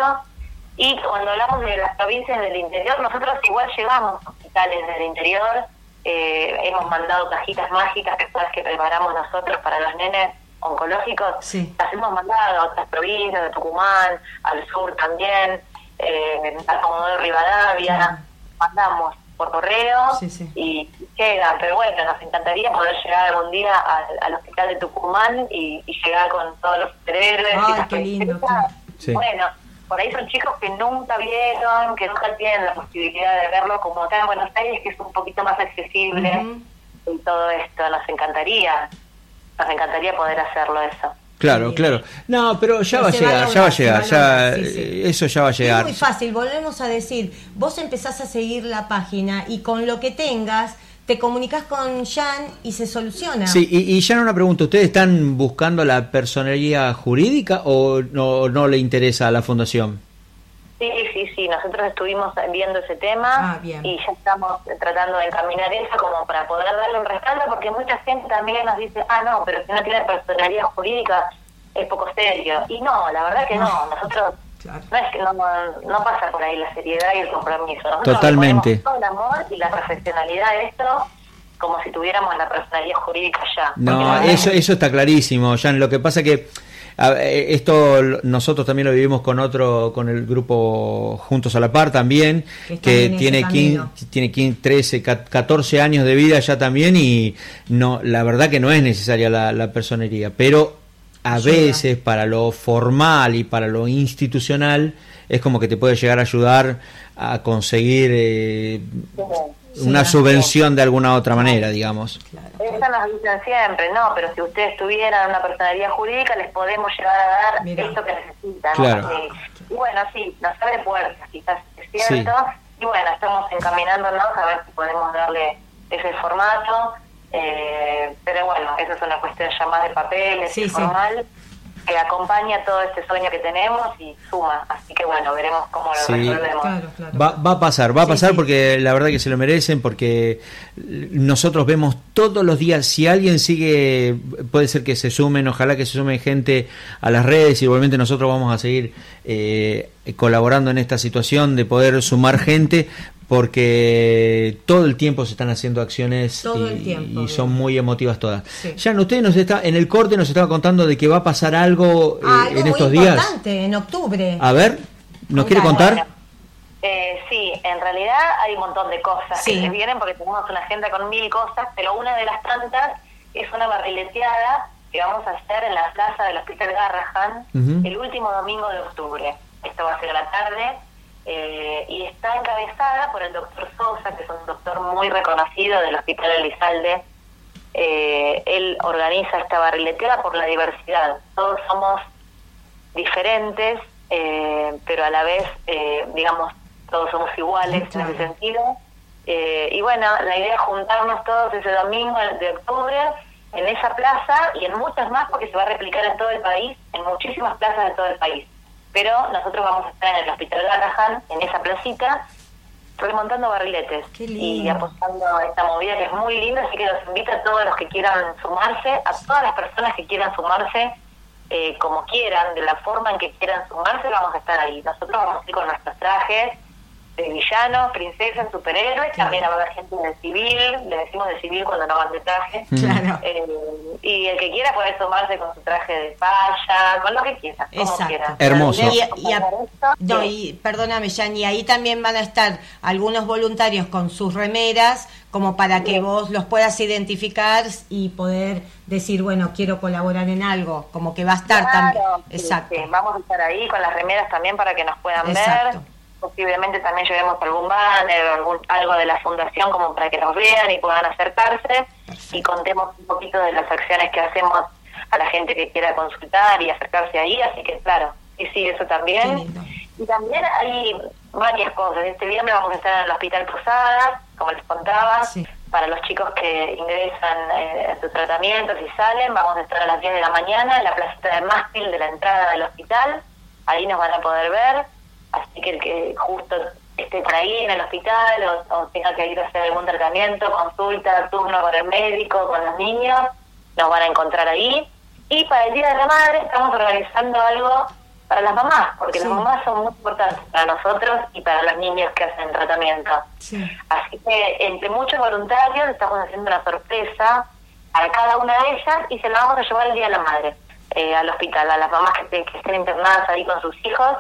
Y cuando hablamos de las provincias del interior, nosotros igual llegamos a hospitales del interior, eh, hemos mandado cajitas mágicas, que son las que preparamos nosotros para los nenes oncológicos, las hemos mandado a otras provincias, de Tucumán, al sur también, eh, a Comodoro Rivadavia, mandamos por correo y llegan, pero bueno, nos encantaría poder llegar algún día al, hospital de Tucumán y, llegar con todos los superhéroes. Bueno, por ahí son chicos que nunca vieron, que nunca tienen la posibilidad de verlo como acá en Buenos Aires, que es un poquito más accesible y todo esto. Nos encantaría, nos encantaría poder hacerlo eso. Claro, claro. No, pero ya va a llegar, ya va a llegar, ya, eso ya va a llegar. Es muy fácil, volvemos a decir, vos empezás a seguir la página y con lo que tengas te comunicas con Jan y se soluciona. Sí, y, y Jan, una pregunta, ¿ustedes están buscando la personalidad jurídica o no, no le interesa a la fundación? Sí, sí, sí, nosotros estuvimos viendo ese tema ah, y ya estamos tratando de encaminar eso como para poder darle un respaldo, porque mucha gente también nos dice, ah, no, pero si no tiene personalidad jurídica es poco serio. Y no, la verdad que no, nosotros no es que no, no, pasa por ahí la seriedad y el compromiso. Nosotros Totalmente. Todo el amor y la profesionalidad de esto como si tuviéramos la personalidad jurídica ya. No, eso, eso está clarísimo, Jan. Lo que pasa que esto nosotros también lo vivimos con otro, con el grupo Juntos a la Par también, que, tiene, 15, tiene 13, 14 años de vida ya también y no, la verdad que no es necesaria la, personería, pero a veces para lo formal y para lo institucional es como que te puede llegar a ayudar a conseguir eh, una subvención de alguna otra manera, digamos. Eso nos dicen siempre, no, pero si ustedes tuvieran una personalidad jurídica les podemos llegar a dar esto que necesitan. Claro. Y bueno, sí, nos abre puertas, quizás es cierto. Y bueno, estamos encaminándonos a ver si podemos darle ese formato. Eh, pero bueno, eso es una cuestión ya más de papel, es formal que acompaña todo este sueño que tenemos y suma. Así que bueno, veremos cómo lo resolvemos. Va, va, a pasar, va a pasar porque la verdad que se lo merecen, porque nosotros vemos todos los días, si alguien sigue, puede ser que se sumen, ojalá que se sumen gente a las redes, y igualmente nosotros vamos a seguir eh, colaborando en esta situación de poder sumar gente, porque todo el tiempo se están haciendo acciones y, son muy emotivas todas. Ya ustedes nos está en el corte nos estaba contando de que va a pasar algo, eh, en estos días. Importante, en octubre. A ver, ¿nos quiere contar? Eh, sí, en realidad hay un montón de cosas que se vienen porque tenemos una agenda con mil cosas, pero una de las tantas es una barrileteada que vamos a hacer en la plaza del Hospital Garrahan el último domingo de octubre. Esto va a ser a la tarde eh, y está encabezada por el doctor Sosa, que es un doctor muy reconocido del Hospital Elizalde. Eh, él organiza esta barriletera por la diversidad. Todos somos diferentes, eh, pero a la vez, digamos, todos somos iguales en ese sentido. y bueno, la idea es juntarnos todos ese domingo de octubre en esa plaza y en muchas más porque se va a replicar en todo el país, en muchísimas plazas de todo el país pero nosotros vamos a estar en el Hospital Garrahan, en esa placita, remontando barriletes y apostando a esta movida que es muy linda, así que los invito a todos los que quieran sumarse, a todas las personas que quieran sumarse, eh, como quieran, de la forma en que quieran sumarse, vamos a estar ahí. Nosotros vamos a ir con nuestros trajes de villanos, princesas, superhéroes, también va a haber gente de civil, le decimos de civil cuando no van de traje. Claro. Eh, y el que quiera puede sumarse con su traje de paya, con lo que quiera, como Exacto. quiera. Hermoso. Y, y a- no, y perdóname, Jan, y ahí también van a estar algunos voluntarios con sus remeras, como para que vos los puedas identificar y poder decir, bueno, quiero colaborar en algo, como que va a estar también. Sí, Exacto. sí. Vamos a estar ahí con las remeras también para que nos puedan Exacto. ver. Posiblemente también llevemos algún banner o algún, algo de la fundación como para que nos vean y puedan acercarse y contemos un poquito de las acciones que hacemos a la gente que quiera consultar y acercarse ahí. Así que claro, y sí, eso también. Y también hay varias cosas. Este viernes vamos a estar en el Hospital Posadas, como les contaba. Sí. Para los chicos que ingresan eh, a sus tratamientos y salen, vamos a estar a las 10 de la mañana en la placita de mástil de la entrada del hospital. Ahí nos van a poder ver. Así que el que justo esté por ahí en el hospital o, o tenga que ir a hacer algún tratamiento, consulta, turno con el médico, con los niños, nos van a encontrar ahí. Y para el Día de la Madre estamos organizando algo para las mamás, porque Sí. las mamás son muy importantes para nosotros y para los niños que hacen tratamiento. Sí. Así que entre muchos voluntarios estamos haciendo una sorpresa a cada una de ellas y se la vamos a llevar el Día de la Madre eh, al hospital, a las mamás que, que estén internadas ahí con sus hijos.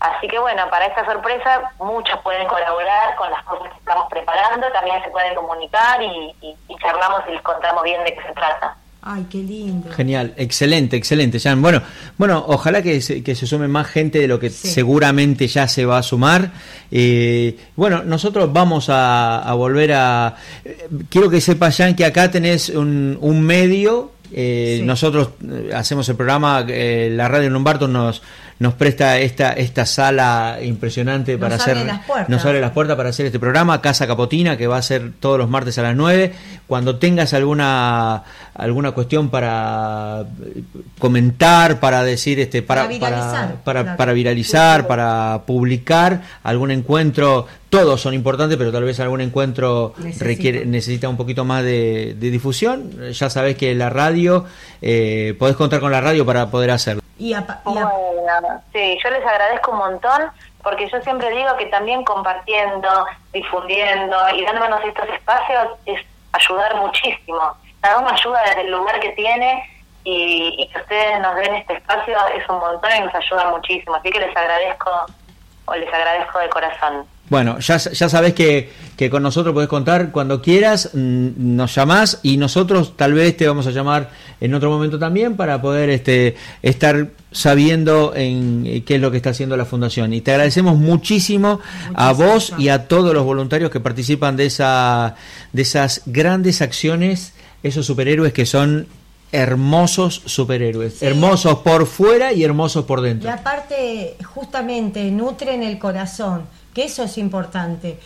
Así que bueno, para esta sorpresa muchos pueden colaborar con las cosas que estamos preparando, también se pueden comunicar y, y- y charlamos y les contamos bien de qué se trata. Ay, qué lindo. Genial, excelente, excelente, Jan. Bueno, bueno, ojalá que se, que se sume más gente de lo que Sí. seguramente ya se va a sumar. Eh, bueno, nosotros vamos a, a volver a... eh, quiero que sepa, Jan, que acá tenés un, un medio. eh, Sí. Nosotros eh, hacemos el programa, eh, la radio Lombardo nos nos presta esta esta sala impresionante Nos para hacer nos abre las puertas para hacer este programa Casa Capotina que va a ser todos los martes a las 9 cuando tengas alguna alguna cuestión para comentar para decir este para Para viralizar, para, claro. para viralizar para publicar algún encuentro todos son importantes pero tal vez algún encuentro Necesita. requiere necesita un poquito más de, de difusión ya sabes que la radio eh, podés contar con la radio para poder hacerlo Y a, y a- Bueno, sí, yo les agradezco un montón porque yo siempre digo que también compartiendo, difundiendo y dándonos estos espacios es ayudar muchísimo. Cada uno ayuda desde el lugar que tiene y, y que ustedes nos den este espacio es un montón y nos ayuda muchísimo. Así que les agradezco, o les agradezco de corazón. Bueno, ya, ya sabes que, que con nosotros podés contar cuando quieras, mm, nos llamás y nosotros tal vez te vamos a llamar en otro momento también para poder este, estar sabiendo en eh, qué es lo que está haciendo la fundación. Y te agradecemos muchísimo a vos y a todos los voluntarios que participan de, esa, de esas grandes acciones, esos superhéroes que son hermosos superhéroes, Sí. hermosos por fuera y hermosos por Y dentro. aparte, justamente, nutren el corazón, que eso es importante.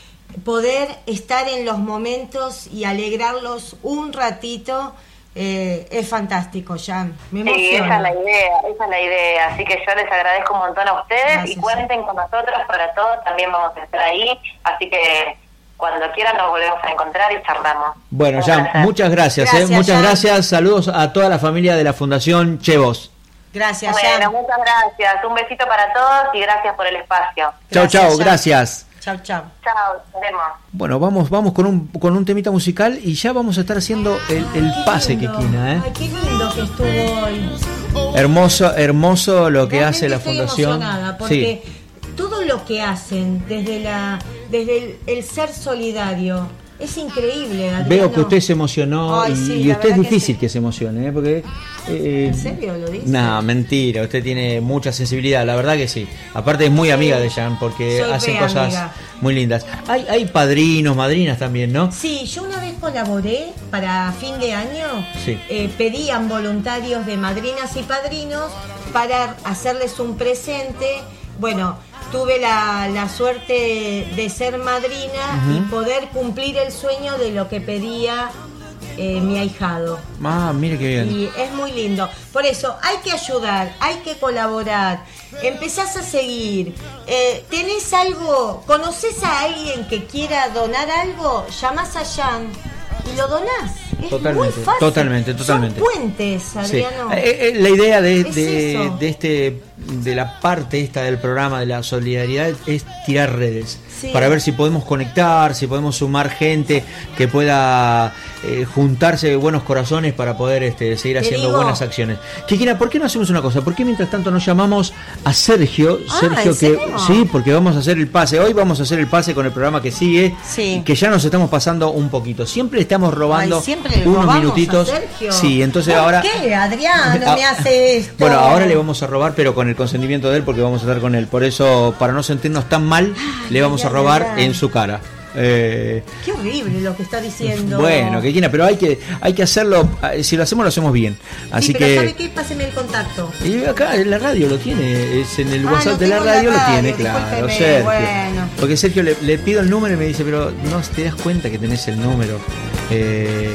Poder estar en los momentos y alegrarlos un ratito eh, es fantástico, Jan. Me Sí, esa emociona. es la idea, esa es la idea. Así que yo les agradezco un montón a ustedes Gracias. y cuenten con nosotros para todo. También vamos a estar ahí. Así que cuando quieran nos volvemos a encontrar y charlamos. Bueno, Jan, muchas gracias, Gracias, eh, muchas Jan. gracias. Saludos a toda la familia de la Fundación Chevos. Gracias, Bueno, Jan. muchas gracias. Un besito para todos y gracias por el espacio. Chao, Gracias, chao, gracias. Chau, chau. Chao, nos vemos. Bueno, vamos, vamos con un, con un temita musical y ya vamos a estar haciendo el, el pase, lindo. Kikina, ¿eh? Ay, qué lindo que estuvo hoy. Hermoso, hermoso lo que Realmente hace la estoy Fundación. emocionada porque todo lo que hacen desde la desde el, el ser solidario es increíble. Adriano. Veo que usted se emocionó Ay, y, sí, y la usted es que difícil sí. que, se emocione, ¿eh? Porque... eh, ¿En serio lo dice? No, mentira, usted tiene mucha sensibilidad, la verdad que sí. Aparte es muy amiga de Jan porque Soy hacen re cosas amiga. muy lindas. Hay, hay padrinos, madrinas también, ¿no? Sí, yo una vez colaboré para fin de año. Sí. eh, pedían voluntarios de madrinas y padrinos para hacerles un presente. Bueno, tuve la, la suerte de ser madrina y poder cumplir el sueño de lo que pedía eh, mi ahijado. Ah, mire qué bien. Y es muy lindo. Por eso hay que ayudar, hay que colaborar. Empezás a seguir. Eh, ¿Tenés algo? ¿Conoces a alguien que quiera donar algo? Llamás a Jan y lo donás. Es Totalmente, muy fácil. totalmente, totalmente. Son puentes, Sí. Adriano. Eh, eh, la idea de, Es de, este de la parte esta del programa de la solidaridad es tirar redes Sí. para ver si podemos conectar, si podemos sumar gente que pueda eh, juntarse buenos corazones para poder este, seguir haciendo digo- buenas acciones. Kikina, ¿por qué no hacemos una cosa? ¿Por qué mientras tanto nos llamamos a Sergio? Ah, Sergio ¿en que sí, porque vamos a hacer el pase. Hoy vamos a hacer el pase con el programa que sigue, Sí. que ya nos estamos pasando un poquito. Siempre estamos robando Ay, siempre unos a minutitos. Sergio. Sí, entonces ¿Por ahora qué, Adriano, [laughs] Ah, me hace esto? Bueno, ahora le vamos a robar, pero con el consentimiento de él, porque vamos a estar con él. Por eso, para no sentirnos tan mal, le vamos a robar en su cara. Eh, Qué horrible lo que está diciendo. bueno, que quiera, pero hay que, hay que hacerlo. eh, Si lo hacemos, lo hacemos bien. Así sí, pero que. ¿sabe qué? Páseme el contacto. Y acá en la radio lo tiene, es en el Ah, WhatsApp no de la radio lo tiene, claro, Sergio. bueno. Porque Sergio le, le pido el número y me dice, pero no te das cuenta que tenés el número. Eh,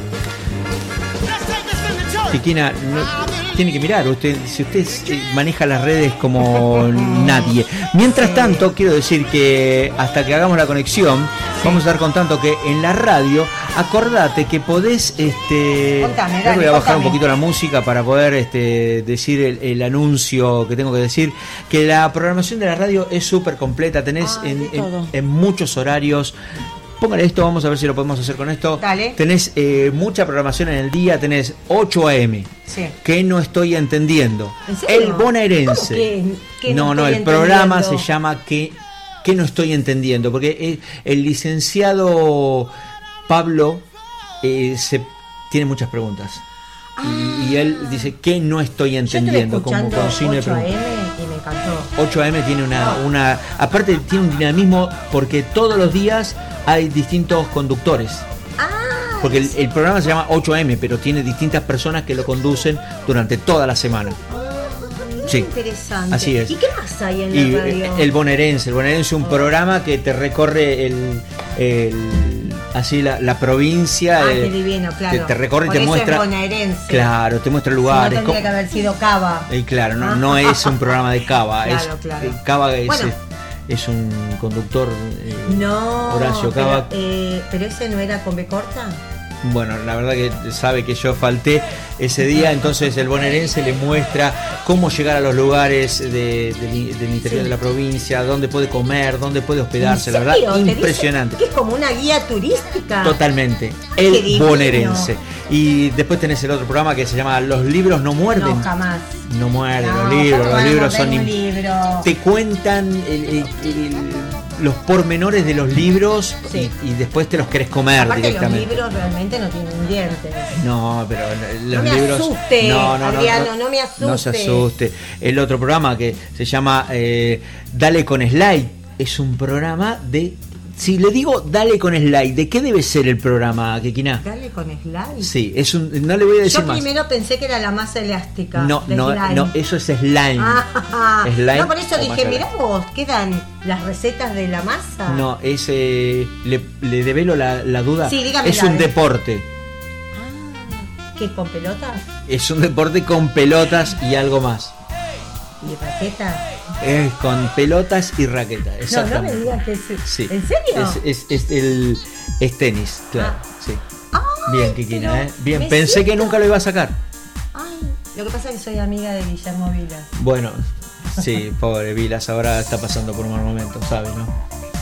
no- tiene que mirar, usted, si usted eh, maneja las redes como nadie. Mientras tanto, quiero decir que hasta que hagamos la conexión, vamos a estar contando que en la radio, acordate que podés, este, Contame, dale, voy a bajar un poquito la música para poder este, decir el, el anuncio que tengo que decir, que la programación de la radio es súper completa, tenés Ay, en, en muchos horarios. Póngale esto, vamos a ver si lo podemos hacer con esto. Dale. Tenés eh, mucha programación en el día, tenés 8 AM. Sí. Que no estoy entendiendo. ¿En serio? El bonaerense. ¿Cómo que- que no, no no, el programa se entendiendo? llama que, que no estoy entendiendo. Porque el, el licenciado Pablo eh, se, tiene muchas preguntas. Y, y él dice que no estoy Ah. Yo entendiendo. Como con de 8 AM y me encantó. 8 AM tiene una, una. Aparte, tiene un dinamismo porque todos los días hay distintos conductores. Ah, Porque el, el programa se llama 8 AM, pero tiene distintas personas que lo conducen durante toda la semana. mira Sí, qué interesante. así es. ¿Y qué más hay en Y la radio? eh, el bonaerense, el bonaerense es un programa que te recorre el, el- así la, la provincia. Ah, eh, divino, claro. Te, te recorre y Por te eso muestra. Es bonaerense. Claro, te muestra Si no lugares. tendría que haber sido Cava. Y claro, no, no [laughs] es un programa de Cava. Claro, es, claro. eh, Cava es, Bueno. Es, un conductor. eh, No. Horacio pero, Cava. eh, pero ese no era con B corta. Bueno, la verdad que sabe que yo falté ese día, entonces el bonaerense le muestra cómo llegar a los lugares de- del, del interior Sí. de la provincia, dónde puede comer, dónde puede hospedarse, ¿En la verdad, impresionante. Que es como una guía turística. Totalmente, el bonaerense. Y después tenés el otro programa que se llama Los libros no muerden. No, jamás. No muerden No, los libros, ¿cómo los libros son... libro? Te cuentan el- el- el- los pormenores de los libros Sí. y, y después te los querés comer Aparte los directamente. libros realmente no tienen dientes. No, pero los No me libros. asuste, Adriano, no me No se asuste. asuste. El otro programa que se llama eh, Dale con Slide es un programa de. Si le digo Dale con Slide, ¿de qué debe ser el programa, Kekina? Dale con slide. Sí, es un. No le voy a decir Yo más. primero pensé que era la masa elástica. No, no, slime. no, eso es slime. Ah, [laughs] Slime no, por eso dije, mirá vos, quedan las recetas de la masa. No, es. eh, le, le develo la, la duda. Sí, dígame, es un deporte. Ah, ¿Qué, con pelotas Es un deporte con pelotas y algo más. y raquetas? Es con pelotas y raquetas. No, no me Exactamente. digas que es... Sí. ¿En serio? Es, es, es el, es tenis, claro. Ah. Sí. Ay, Bien, Kikina, ¿eh? Bien, pensé que nunca lo iba a sacar. Ay, lo que pasa es que soy amiga de Guillermo Vila. Bueno, sí, pobre Vilas, ahora está pasando por un mal momento, ¿sabes, no?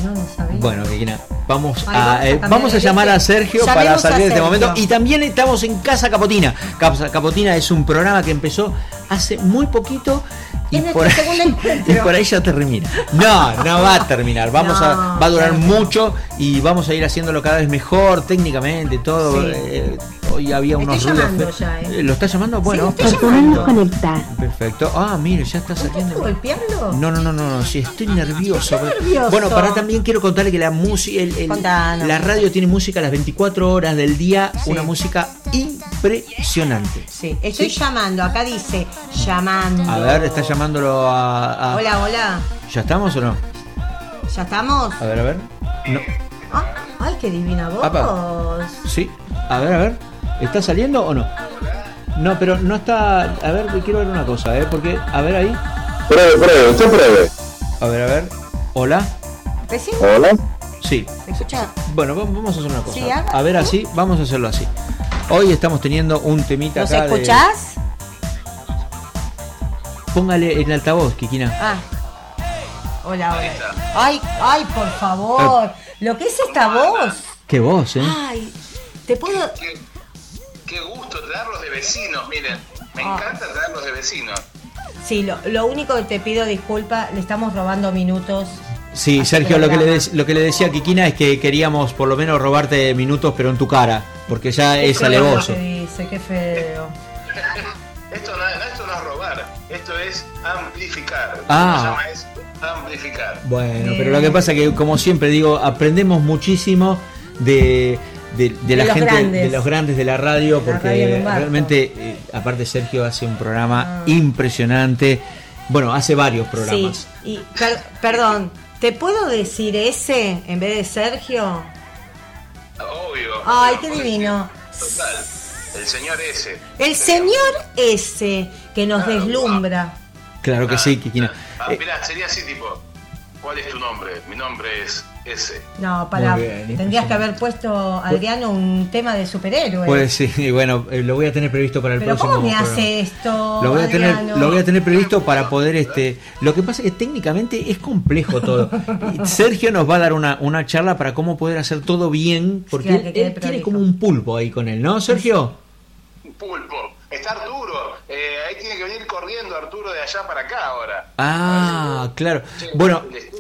No lo sabía. Bueno, vamos Ay, a, vamos a eh, vamos a llamar a Sergio Llamemos para salir de este momento. Y también estamos en Casa Capotina. Casa Capotina es un programa que empezó hace muy poquito. Y por, ahí, [laughs] y por ahí ya termina. No, no va a terminar. Vamos a, No, va a durar claro. mucho y vamos a ir haciéndolo cada vez mejor técnicamente, todo. Sí. eh, hoy había unos Estoy ruidos ya, ¿eh? Eh, ¿Lo está llamando? Bueno, estoy perfecto. llamando. conectar. Perfecto. Ah, mire, ya está ¿No estás saliendo. golpeando? No, no, no, no, no, sí, estoy nervioso. Está nervioso. Bueno, para también quiero contarle que la música, el- el- Contanos. la radio tiene música a las 24 horas del día, Sí. una música impresionante. Sí, estoy llamando. Acá dice llamando. A ver, está llamándolo a, a- Hola, hola. ¿Ya estamos o no? ¿Ya estamos? A ver, a ver. No. Ah, ay, qué divina voz. Apa. Sí. A ver, a ver. ¿Está saliendo o no? No, pero no está. A ver, quiero ver una cosa, ¿eh? Porque, a ver ahí. Pruebe, pruebe, usted pruebe. A ver, a ver. Hola. ¿Recién? Hola. Sí. ¿Se escucha? Bueno, vamos a hacer una cosa. Sí. A ver, así, vamos a hacerlo así. Hoy estamos teniendo un temita ¿Nos acá. de- escuchás? Póngale el altavoz, Kikina. Ah. Hola, hola. Ay, ay, por favor. Lo que es esta voz. Qué voz, ¿eh? Ay, te puedo. Qué, gusto traerlos de vecinos, miren. Me Ah. encanta traerlos de vecinos. Sí, lo, lo único que te pido disculpa, le estamos robando minutos. Sí, Sergio, lo que, le lo que le decía a Kikina es que queríamos por lo menos robarte minutos, pero en tu cara, porque ya Qué es feo lo alevoso. que dice, qué feo. [laughs] Esto no, esto no es robar, esto es amplificar. Ah. Se llama es amplificar. Bueno, Bien. pero lo que pasa es que, como siempre digo, aprendemos muchísimo de, de, de la gente, grandes. de los grandes de la radio, La porque radio realmente, eh, aparte Sergio hace un programa Ah. impresionante. Bueno, hace varios programas. Sí, y per- perdón, ¿te puedo decir ese en vez de Sergio? Obvio. Ay, qué divino. Total. El señor ese. El señor ese que nos deslumbra. Claro que sí, Kikina. Ah, Eh, mirá, sería así tipo, ¿cuál es tu nombre? Mi nombre es ese. No, para. Bien, Tendrías que haber puesto, Adriano, un tema de superhéroe. Pues sí, bueno, eh, lo voy a tener previsto para el Pero próximo. ¿cómo me programa. hace esto? Lo voy a tener, lo voy a tener previsto para poder este. Lo que pasa es que técnicamente es complejo todo. [laughs] Sergio nos va a dar una, una charla para cómo poder hacer todo bien, porque Claro, él, tiene como un pulpo ahí con él, ¿no, Sergio? Pulpo. Está Arturo. Eh, ahí tiene que venir corriendo Arturo de allá para acá ahora. Ah, claro. Sí, Bueno, estudio.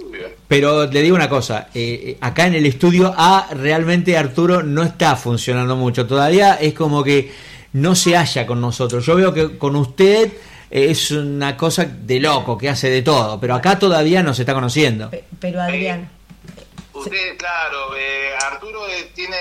Pero le digo una cosa, eh, eh, acá en el estudio A realmente Arturo no está funcionando mucho, todavía es como que no se halla con nosotros. Yo veo que con usted eh, es una cosa de loco, que hace de todo, pero acá todavía no se está conociendo. Pe- Pero Adrián. Usted, claro, eh, Arturo eh, tiene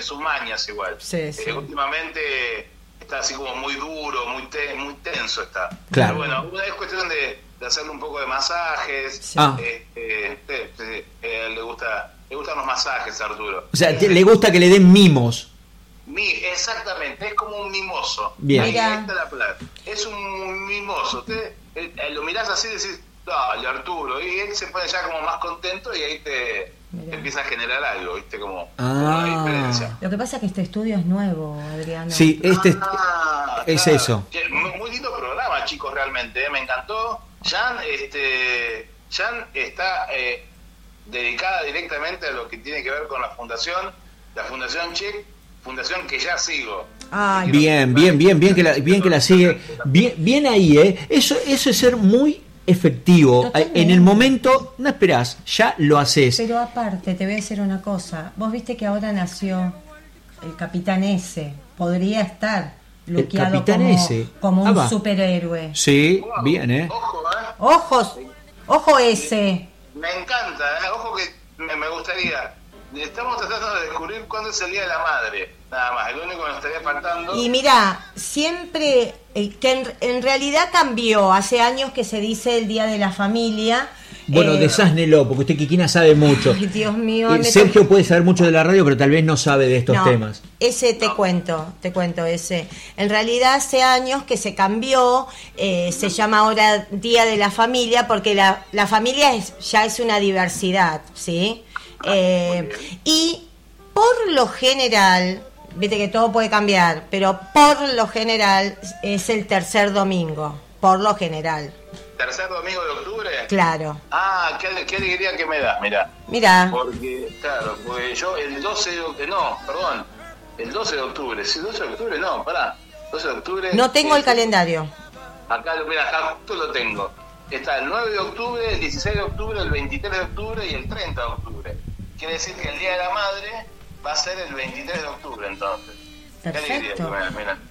sus mañas igual. Sí, sí. Eh, últimamente está así como muy duro, muy te- muy tenso está. Claro. Pero bueno, es cuestión de, de hacerle un poco de masajes. Sí. Ah. Eh, eh, eh, eh, eh, le gusta le gustan los masajes a Arturo. O sea, le gusta que le den mimos. Mi, exactamente, es como un mimoso. Bien. Ahí Mira. está la plata. Es un mimoso. Usted eh, lo mirás así y decís, dale Arturo. Y él se pone ya como más contento y ahí te, te empieza a generar algo, ¿viste? Como, Ah. como una diferencia. Lo que pasa es que este estudio es nuevo, Adriano. Sí, este Ah, es claro. eso. Muy, muy lindo programa, chicos, realmente. eh, Me encantó. Jan, este, Jan está eh, dedicada directamente a lo que tiene que ver con la fundación, la Fundación Check, fundación que ya sigo. Ay, Bien, bien, bien, bien que la, bien que la sigue. Bien, bien ahí, ¿eh? Eso, eso es ser muy efectivo. Totalmente. En el momento, no esperás, ya lo haces. Pero aparte, te voy a decir una cosa. Vos viste que ahora nació el Capitán S. Podría estar luqueado Capitán como, S. como Ah, un va. superhéroe. Sí, Wow, bien, ¿eh? Ojo, ¿eh? Ojos, ojo ese. Me encanta, ¿eh? Ojo que me, me gustaría. Estamos tratando de descubrir cuándo es el Día de la Madre. Nada más, el único que nos estaría faltando. Y mira, siempre, eh, que en, en realidad cambió. Hace años que se dice el Día de la Familia. Bueno, Eh, desásnelo, porque usted, Kikina, sabe mucho. [laughs] Ay, Dios mío, Eh, Sergio puede saber mucho de la radio, pero tal vez no sabe de estos No, temas. Ese te cuento, te cuento ese. En realidad hace años que se cambió, eh, se llama ahora Día de la Familia, porque la, la familia es, ya es una diversidad, ¿sí? Eh, y por lo general, viste que todo puede cambiar, pero por lo general es el tercer domingo, por lo general, Tercer domingo de octubre. claro. Ah, qué, qué alegría que me da, mira. Mira, Porque, claro, pues yo el 12 de octubre, no, perdón, el 12 de octubre, sí, 12 de octubre, no, pará, 12 de octubre. no tengo el calendario. Acá, mira, acá justo lo tengo. Está el 9 de octubre, el 16 de octubre, el 23 de octubre y el 30 de octubre. Quiere decir que el Día de la Madre va a ser el 23 de octubre, entonces. Qué alegría Perfecto.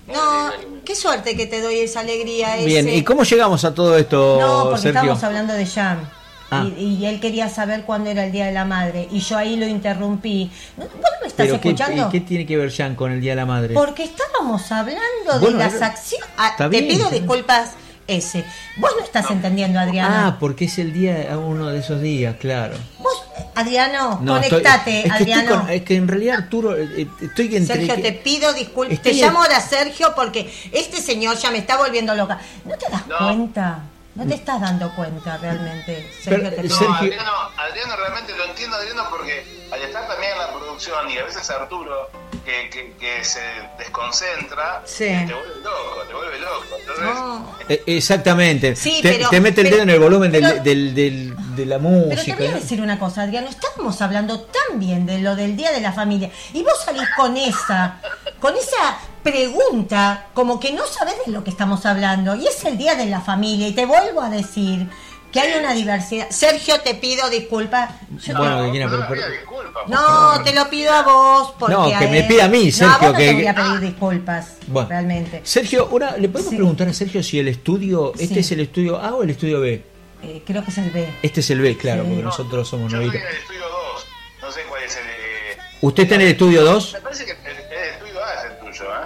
No, qué suerte que te doy esa alegría. Bien. ¿y cómo llegamos a todo esto, No, porque Sergio? estábamos hablando de Jan. Ah. Y, y él quería saber cuándo era el Día de la Madre. Y yo ahí lo interrumpí. ¿No- ¿Vos no me estás ¿Pero qué, escuchando? qué tiene que ver Jan con el Día de la Madre? Porque estábamos hablando Bueno, de las era- acciones. Ah, te bien, pido disculpas, ese. Vos no estás entendiendo, Adriana. Ah, porque es el día, uno de esos días, claro. Vos Adriano, No, estoy- conectate, es que estoy Adriano. con- es que en realidad Arturo, eh, eh, estoy entre Sergio, te pido disculpas. Te llamo ahora Sergio porque este señor ya me está volviendo loca. ¿No te das No. cuenta? ¿No te estás dando cuenta realmente? Sergio, Pero, te No, Sergio- Adriano, Adriano realmente lo entiendo, Adriano, porque al estar también en la producción y a veces Arturo, que, que, que se desconcentra, Sí. te vuelve loco, te vuelve loco. Entonces, No. Eh, Exactamente. Sí, te, pero- te mete el pero- dedo en el volumen del- pero- del- del- de la Pero te música. voy a decir una cosa, Adriano, estábamos hablando tan bien de lo del Día de la Familia y vos salís con esa, con esa pregunta como que no sabés de lo que estamos hablando y es el Día de la Familia y te vuelvo a decir que hay una diversidad. Sergio, te pido disculpas. Yo- Bueno, no, no, pero- no, pero- No, te lo pido a vos. Porque No, que me pida a mí, No, a Sergio, vos no que- te voy a pedir disculpas, Bueno. realmente. Sergio, una, ¿le podemos Sí. preguntar a Sergio si el estudio, este Sí. es el estudio A o el estudio B? Eh, creo que es el B. Este es el B, claro, Sí. porque No, nosotros somos Yo estoy novitos. en el estudio 2, no sé cuál es el. eh, ¿Usted está en el estudio 2? Me parece que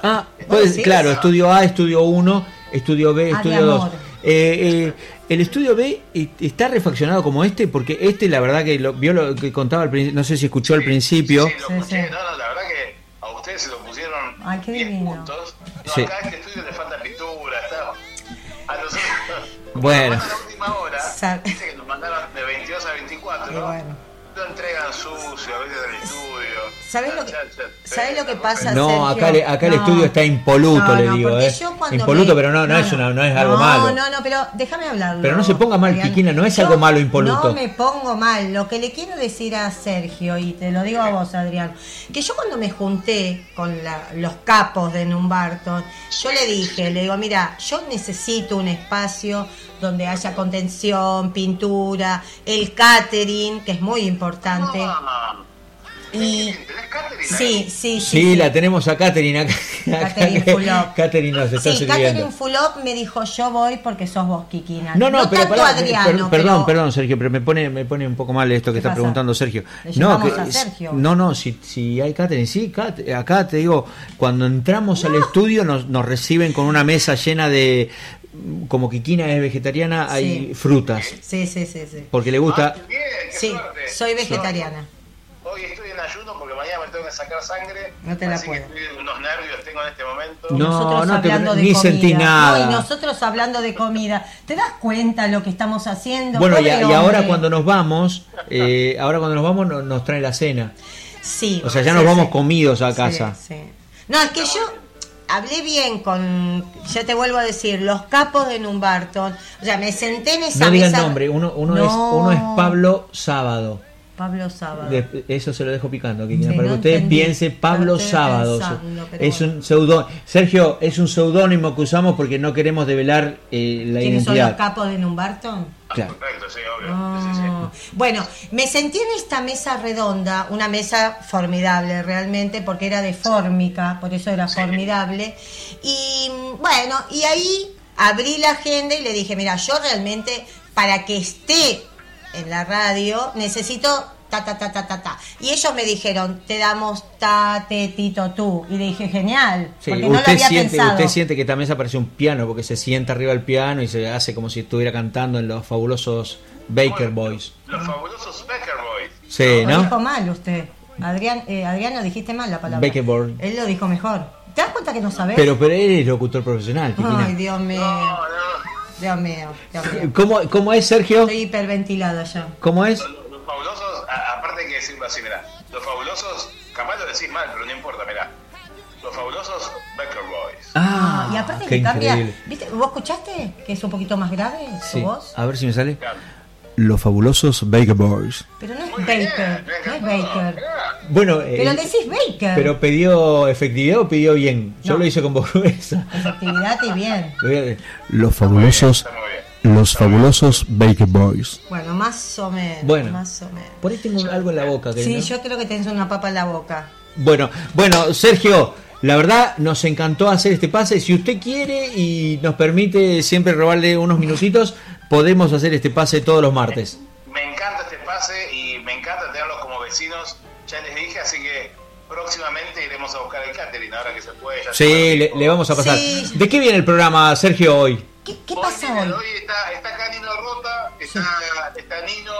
Ah, pues, sí, claro, Ah. estudio A, estudio 1, estudio B, Ah, de estudio 2. amor. Eh, eh, el estudio B eh, está refaccionado como este, porque este, la verdad que lo, vio lo que contaba al principio, no sé si escuchó al principio. Sí, lo Sí, escuché. sí. No, no, la verdad que a ustedes se lo pusieron Ay, qué 10 divino. puntos. No, Sí. acá a este estudio le falta pintura, está. A nosotros. Bueno. A la última hora, dice que nos mandaron de 22 a 24. Y bueno. Lo entregan sucio a veces del estudio. ¿Sabés lo que- sabés lo que pasa? No, Sergio. acá, le- acá el No. estudio está impoluto, No, le no, digo. porque eh. Impoluto, me- pero no, no, es, una, no es algo no, malo. No, no, pero déjame hablarlo. Pero no se ponga mal. Kikina, no es Yo algo malo impoluto. No me pongo mal. Lo que le quiero decir a Sergio, y te lo digo a vos, Adrián, que yo cuando me junté con la- los capos de Numbarton, yo le dije, le digo, mira, yo necesito un espacio donde haya contención, pintura, el catering, que es muy importante. Y ¿Tenés catering sí, sí, sí. Sí, la tenemos a Katherine acá. Catherine [laughs] Fulop. Katherine nos está Sí. Catherine Fulop me dijo, yo voy porque sos vos, Kikina. No, no, pero tanto pará, Adriano, per- perdón, pero- perdón, Sergio, pero me pone, me pone un poco mal esto que ¿Qué está pasa? preguntando Sergio. Le No, llamamos que, a Sergio. no, no, si, si hay Katherine, sí, Kat- acá te digo, cuando entramos al estudio nos, nos reciben con una mesa llena de, como Kikina es vegetariana, hay Sí. frutas, Sí, sí, sí, sí. porque le gusta... bien, Sí, suerte. soy vegetariana. Hoy estoy en ayuno porque mañana me tengo que sacar sangre. No te la así puedo. que estoy- unos nervios tengo en este momento. No, nosotros no te- hablando de ni comida. sentí nada. No, y nosotros hablando de comida. ¿Te das cuenta lo que estamos haciendo? Bueno, y, y ahora cuando nos vamos, eh, ahora cuando nos vamos no- nos trae la cena. Sí. O sea, ya sí, nos vamos sí. comidos a casa. sí. No, es que yo hablé bien con, ya te vuelvo a decir, los capos de Numbarton. O sea, me senté en esa No diga el nombre, uno, uno, No. es, uno es Pablo Sábado. Pablo Sábado. De- eso se lo dejo picando, Sí, para no que usted entendí. piense Pablo Sábado. pensando, es bueno. un pseudónimo. Sergio, es un seudónimo que usamos porque no queremos develar eh, la ¿Quiénes son los capos de Numbarton? Claro. Perfecto, sí, obvio. Sí, sí, sí. Ah, Bueno, me sentí en esta mesa redonda, una mesa formidable realmente, porque era de fórmica, por eso era formidable. Y bueno, y ahí abrí la agenda y le dije, mira, yo realmente, para que esté en la radio, necesito ta, ta, ta, ta, ta, ta. Y ellos me dijeron, te damos ta, te, tito, tú. Y le dije, genial, Sí, porque no lo había siente, pensado. usted siente que también se aparece un piano porque se sienta arriba del piano y se hace como si estuviera cantando en los fabulosos Baker Boys. Los fabulosos Becker Boys. Sí, Lo ¿no? dijo mal usted. Adrián, eh, Adriano, dijiste mal la palabra. Baker Boy. Él lo dijo mejor. ¿Te das cuenta que no sabes? Pero, pero él es locutor profesional. Ay, Dios mío. No, no. Dios mío. Dios mío. ¿Cómo, ¿Cómo es, Sergio? Estoy hiperventilada ya. ¿Cómo es? Los, los fabulosos, a- aparte hay que decirlo así, mira. Los fabulosos, capaz lo decís mal, pero no importa, mira. Los fabulosos Becker Boys. Ah, y aparte qué que cambia. increíble. ¿Viste? ¿Vos escuchaste que es un poquito más grave su Sí. voz? A ver si me sale. Claro. Los fabulosos Baker Boys. Pero no es Muy Baker. No es. Baker. Bueno, eh, Pero decís Baker. pero pidió efectividad o pidió bien. Yo No. lo hice con voz gruesa. Efectividad y bien. [laughs] Los fabulosos- Está muy bien. los fabulosos Baker Boys. Bueno, más o menos. Bueno. Más o menos. Por ahí tengo algo en la boca. que Sí, no- yo creo que tenés una papa en la boca. Bueno, bueno, Sergio, la verdad nos encantó hacer este pase. Si usted quiere y nos permite siempre robarle unos minutitos, podemos hacer este pase todos los martes. Me encanta este pase y me encanta tenerlos como vecinos. Ya les dije, así que próximamente iremos a buscar el catering ahora que se puede. ya Sí, le, le vamos a pasar. Sí. ¿De qué viene el programa, Sergio, hoy? ¿Qué, qué Hoy pasa tiene- hoy? Hoy está, está acá Nino Rota, está, está Nino,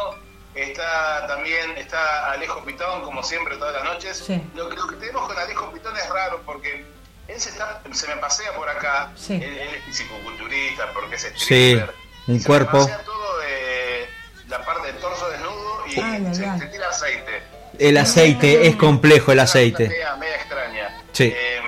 está también está Alejo Pitón, como siempre, todas las noches. Sí. Lo, que- lo que tenemos con Alejo Pitón es raro porque él se, está, se me pasea por acá. Sí. Él, él es fisicoculturista, porque es Sí, stripper. Un se cuerpo. Me pasea todo de la parte del torso desnudo y Ay, ay, se, ay. se tira aceite. El aceite, es complejo el Una aceite. media, media extraña. Sí. Eh,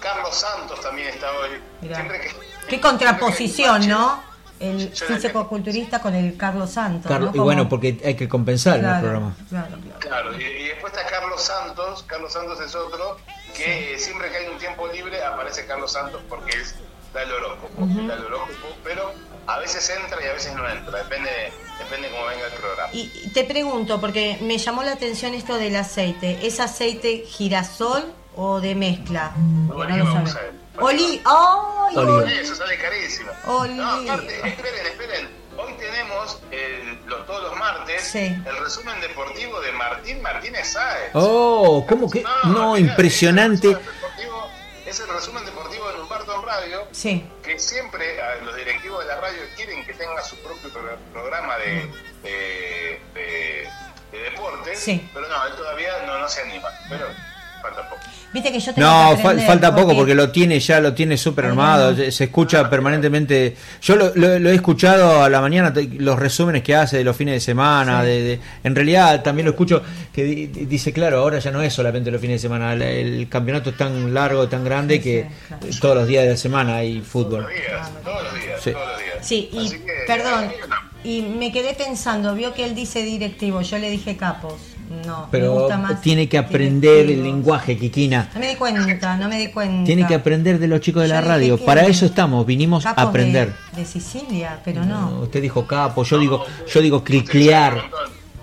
Carlos Santos también está hoy. Que, Qué contraposición, que- ¿no? El Yo la físico-culturista con el Carlos Santos. Carlos- ¿no? y bueno, porque hay que compensar en el Claro, programa. Claro, claro. Claro, y, y después está Carlos Santos. Carlos Santos es otro que siempre que hay un tiempo libre aparece Carlos Santos porque es da el horóscopo, da el horóscopo, pero a veces entra y a veces no entra, depende, depende cómo venga el programa. Y te pregunto, porque me llamó la atención esto del aceite. ¿Es aceite girasol o de mezcla? Oliva No lo vamos sabe. a ver. Oli ¡Ay, Oliva. oli- Eso sale carísimo. Oliva. No, aparte, esperen, esperen. Hoy tenemos el- los, todos los martes Sí. el resumen deportivo de Martín Martínez Sáez. Oh, ¿cómo que? No, mirá, impresionante. El, resumen deportivo, es el resumen deportivo de Humberto Radio. Sí. que siempre a los directivos de la radio quieren que tenga su propio pro- programa de, de, de- de deportes, Sí. pero no, él todavía no, no se anima, pero falta poco. Viste que yo tengo No, que fal- aprender, falta poco porque lo tiene ya, lo tiene súper armado, no. se se escucha permanentemente. Yo lo, lo- lo he escuchado a la mañana, los resúmenes que hace de los fines de semana, Sí. de, de- en realidad también lo escucho que di- di- dice, claro, ahora ya no es solamente los fines de semana, el, el campeonato es tan largo, tan grande Sí, que sí, claro. eh, todos los días de la semana hay Todos fútbol. los días, todos los días, Sí. todos los días. Sí, y que, perdón, y me quedé pensando, vio que él dice directivo, yo le dije capos. No, me Pero gusta más tiene que aprender el lenguaje, Kikina. No me di cuenta, no me di cuenta. Tiene que aprender de los chicos de Yo la radio. Para eso estamos, vinimos a de- aprender. De, Sicilia, pero No, no. usted dijo capo, yo digo, yo digo criclear.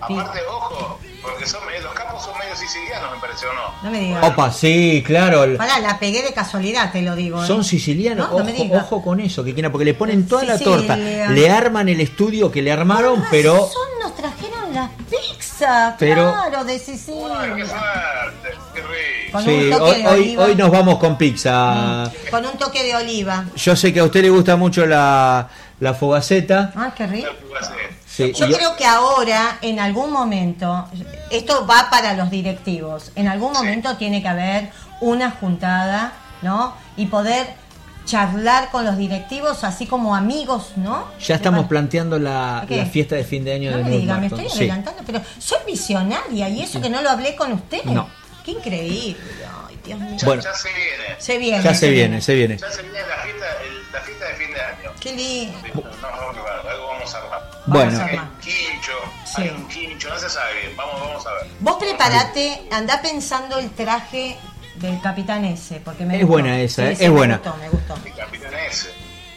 Aparte, ojo, porque son, los capos son medio sicilianos, me pareció, ¿o no? No me digas. Opa, sí, claro. Pará, la pegué de casualidad, te lo digo. ¿eh? Son sicilianos, No, no me ojo, digas. ojo con eso, Kikina, porque le ponen toda la torta. Le arman el estudio que le armaron, pero razón nos trajeron las pizzas, Pero- claro, de ¡Ay, qué Sicilia. suerte! ¡Qué rico! Con sí, un toque hoy, de hoy, oliva. hoy nos vamos con pizza. Con un toque de oliva. Yo sé que a usted le gusta mucho la, la fogaceta. Ah, qué rico. Yo creo que ahora, en algún momento, esto va para los directivos, en algún momento tiene que haber una juntada, ¿no? Y poder charlar con los directivos, así como amigos, ¿no? ya estamos planteando la, la fiesta de fin de año No de me diga, me estoy Sí. adelantando, pero soy visionaria y eso que no lo hablé con usted. No. Qué increíble. Ay, Dios mío. Ya, Bueno. ya se viene. Se viene. Ya se viene, se viene. Ya se viene la fiesta, el- la fiesta de fin de año. Qué lindo. Sí, no, no, no, algo vamos a armar. Bueno. Hay un quincho, Sí. hay un quincho, no se sabe bien. Vamos, vamos a ver. Vos preparate, anda pensando el traje del Capitán S, porque me Es gustó. buena esa, Sí, eh, sí, es me buena. gustó, me gustó. El capitán ese.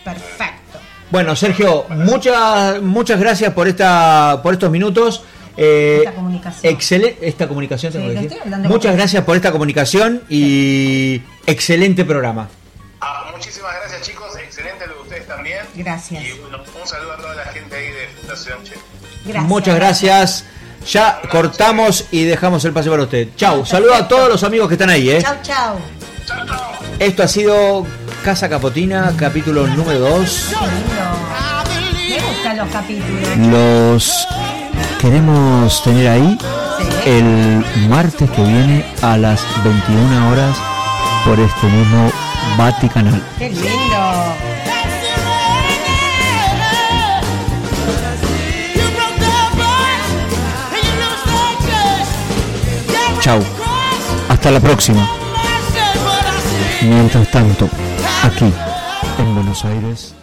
Perfecto. Bueno, Sergio, muchas muchas gracias por esta por estos minutos. Eh, Esta comunicación. Excelente esta comunicación. tengo Sí, que decir. Muchas gracias por esta comunicación y excelente programa. Ah, muchísimas gracias chicos, excelente lo de ustedes también. Gracias. Y bueno, un saludo a toda la gente ahí de Fundación Che. Gracias. Muchas gracias. Ya cortamos y dejamos el pase para usted. Chau. Saludos a todos los amigos que están ahí. ¿eh? Chau, chau. Esto ha sido Casa Capotina, capítulo número 2. Qué lindo. Me gustan los capítulos. Los queremos tener ahí el martes que viene a las 21 horas por este mismo Vaticanal. Qué lindo. Hasta la próxima. Mientras tanto, aquí en Buenos Aires.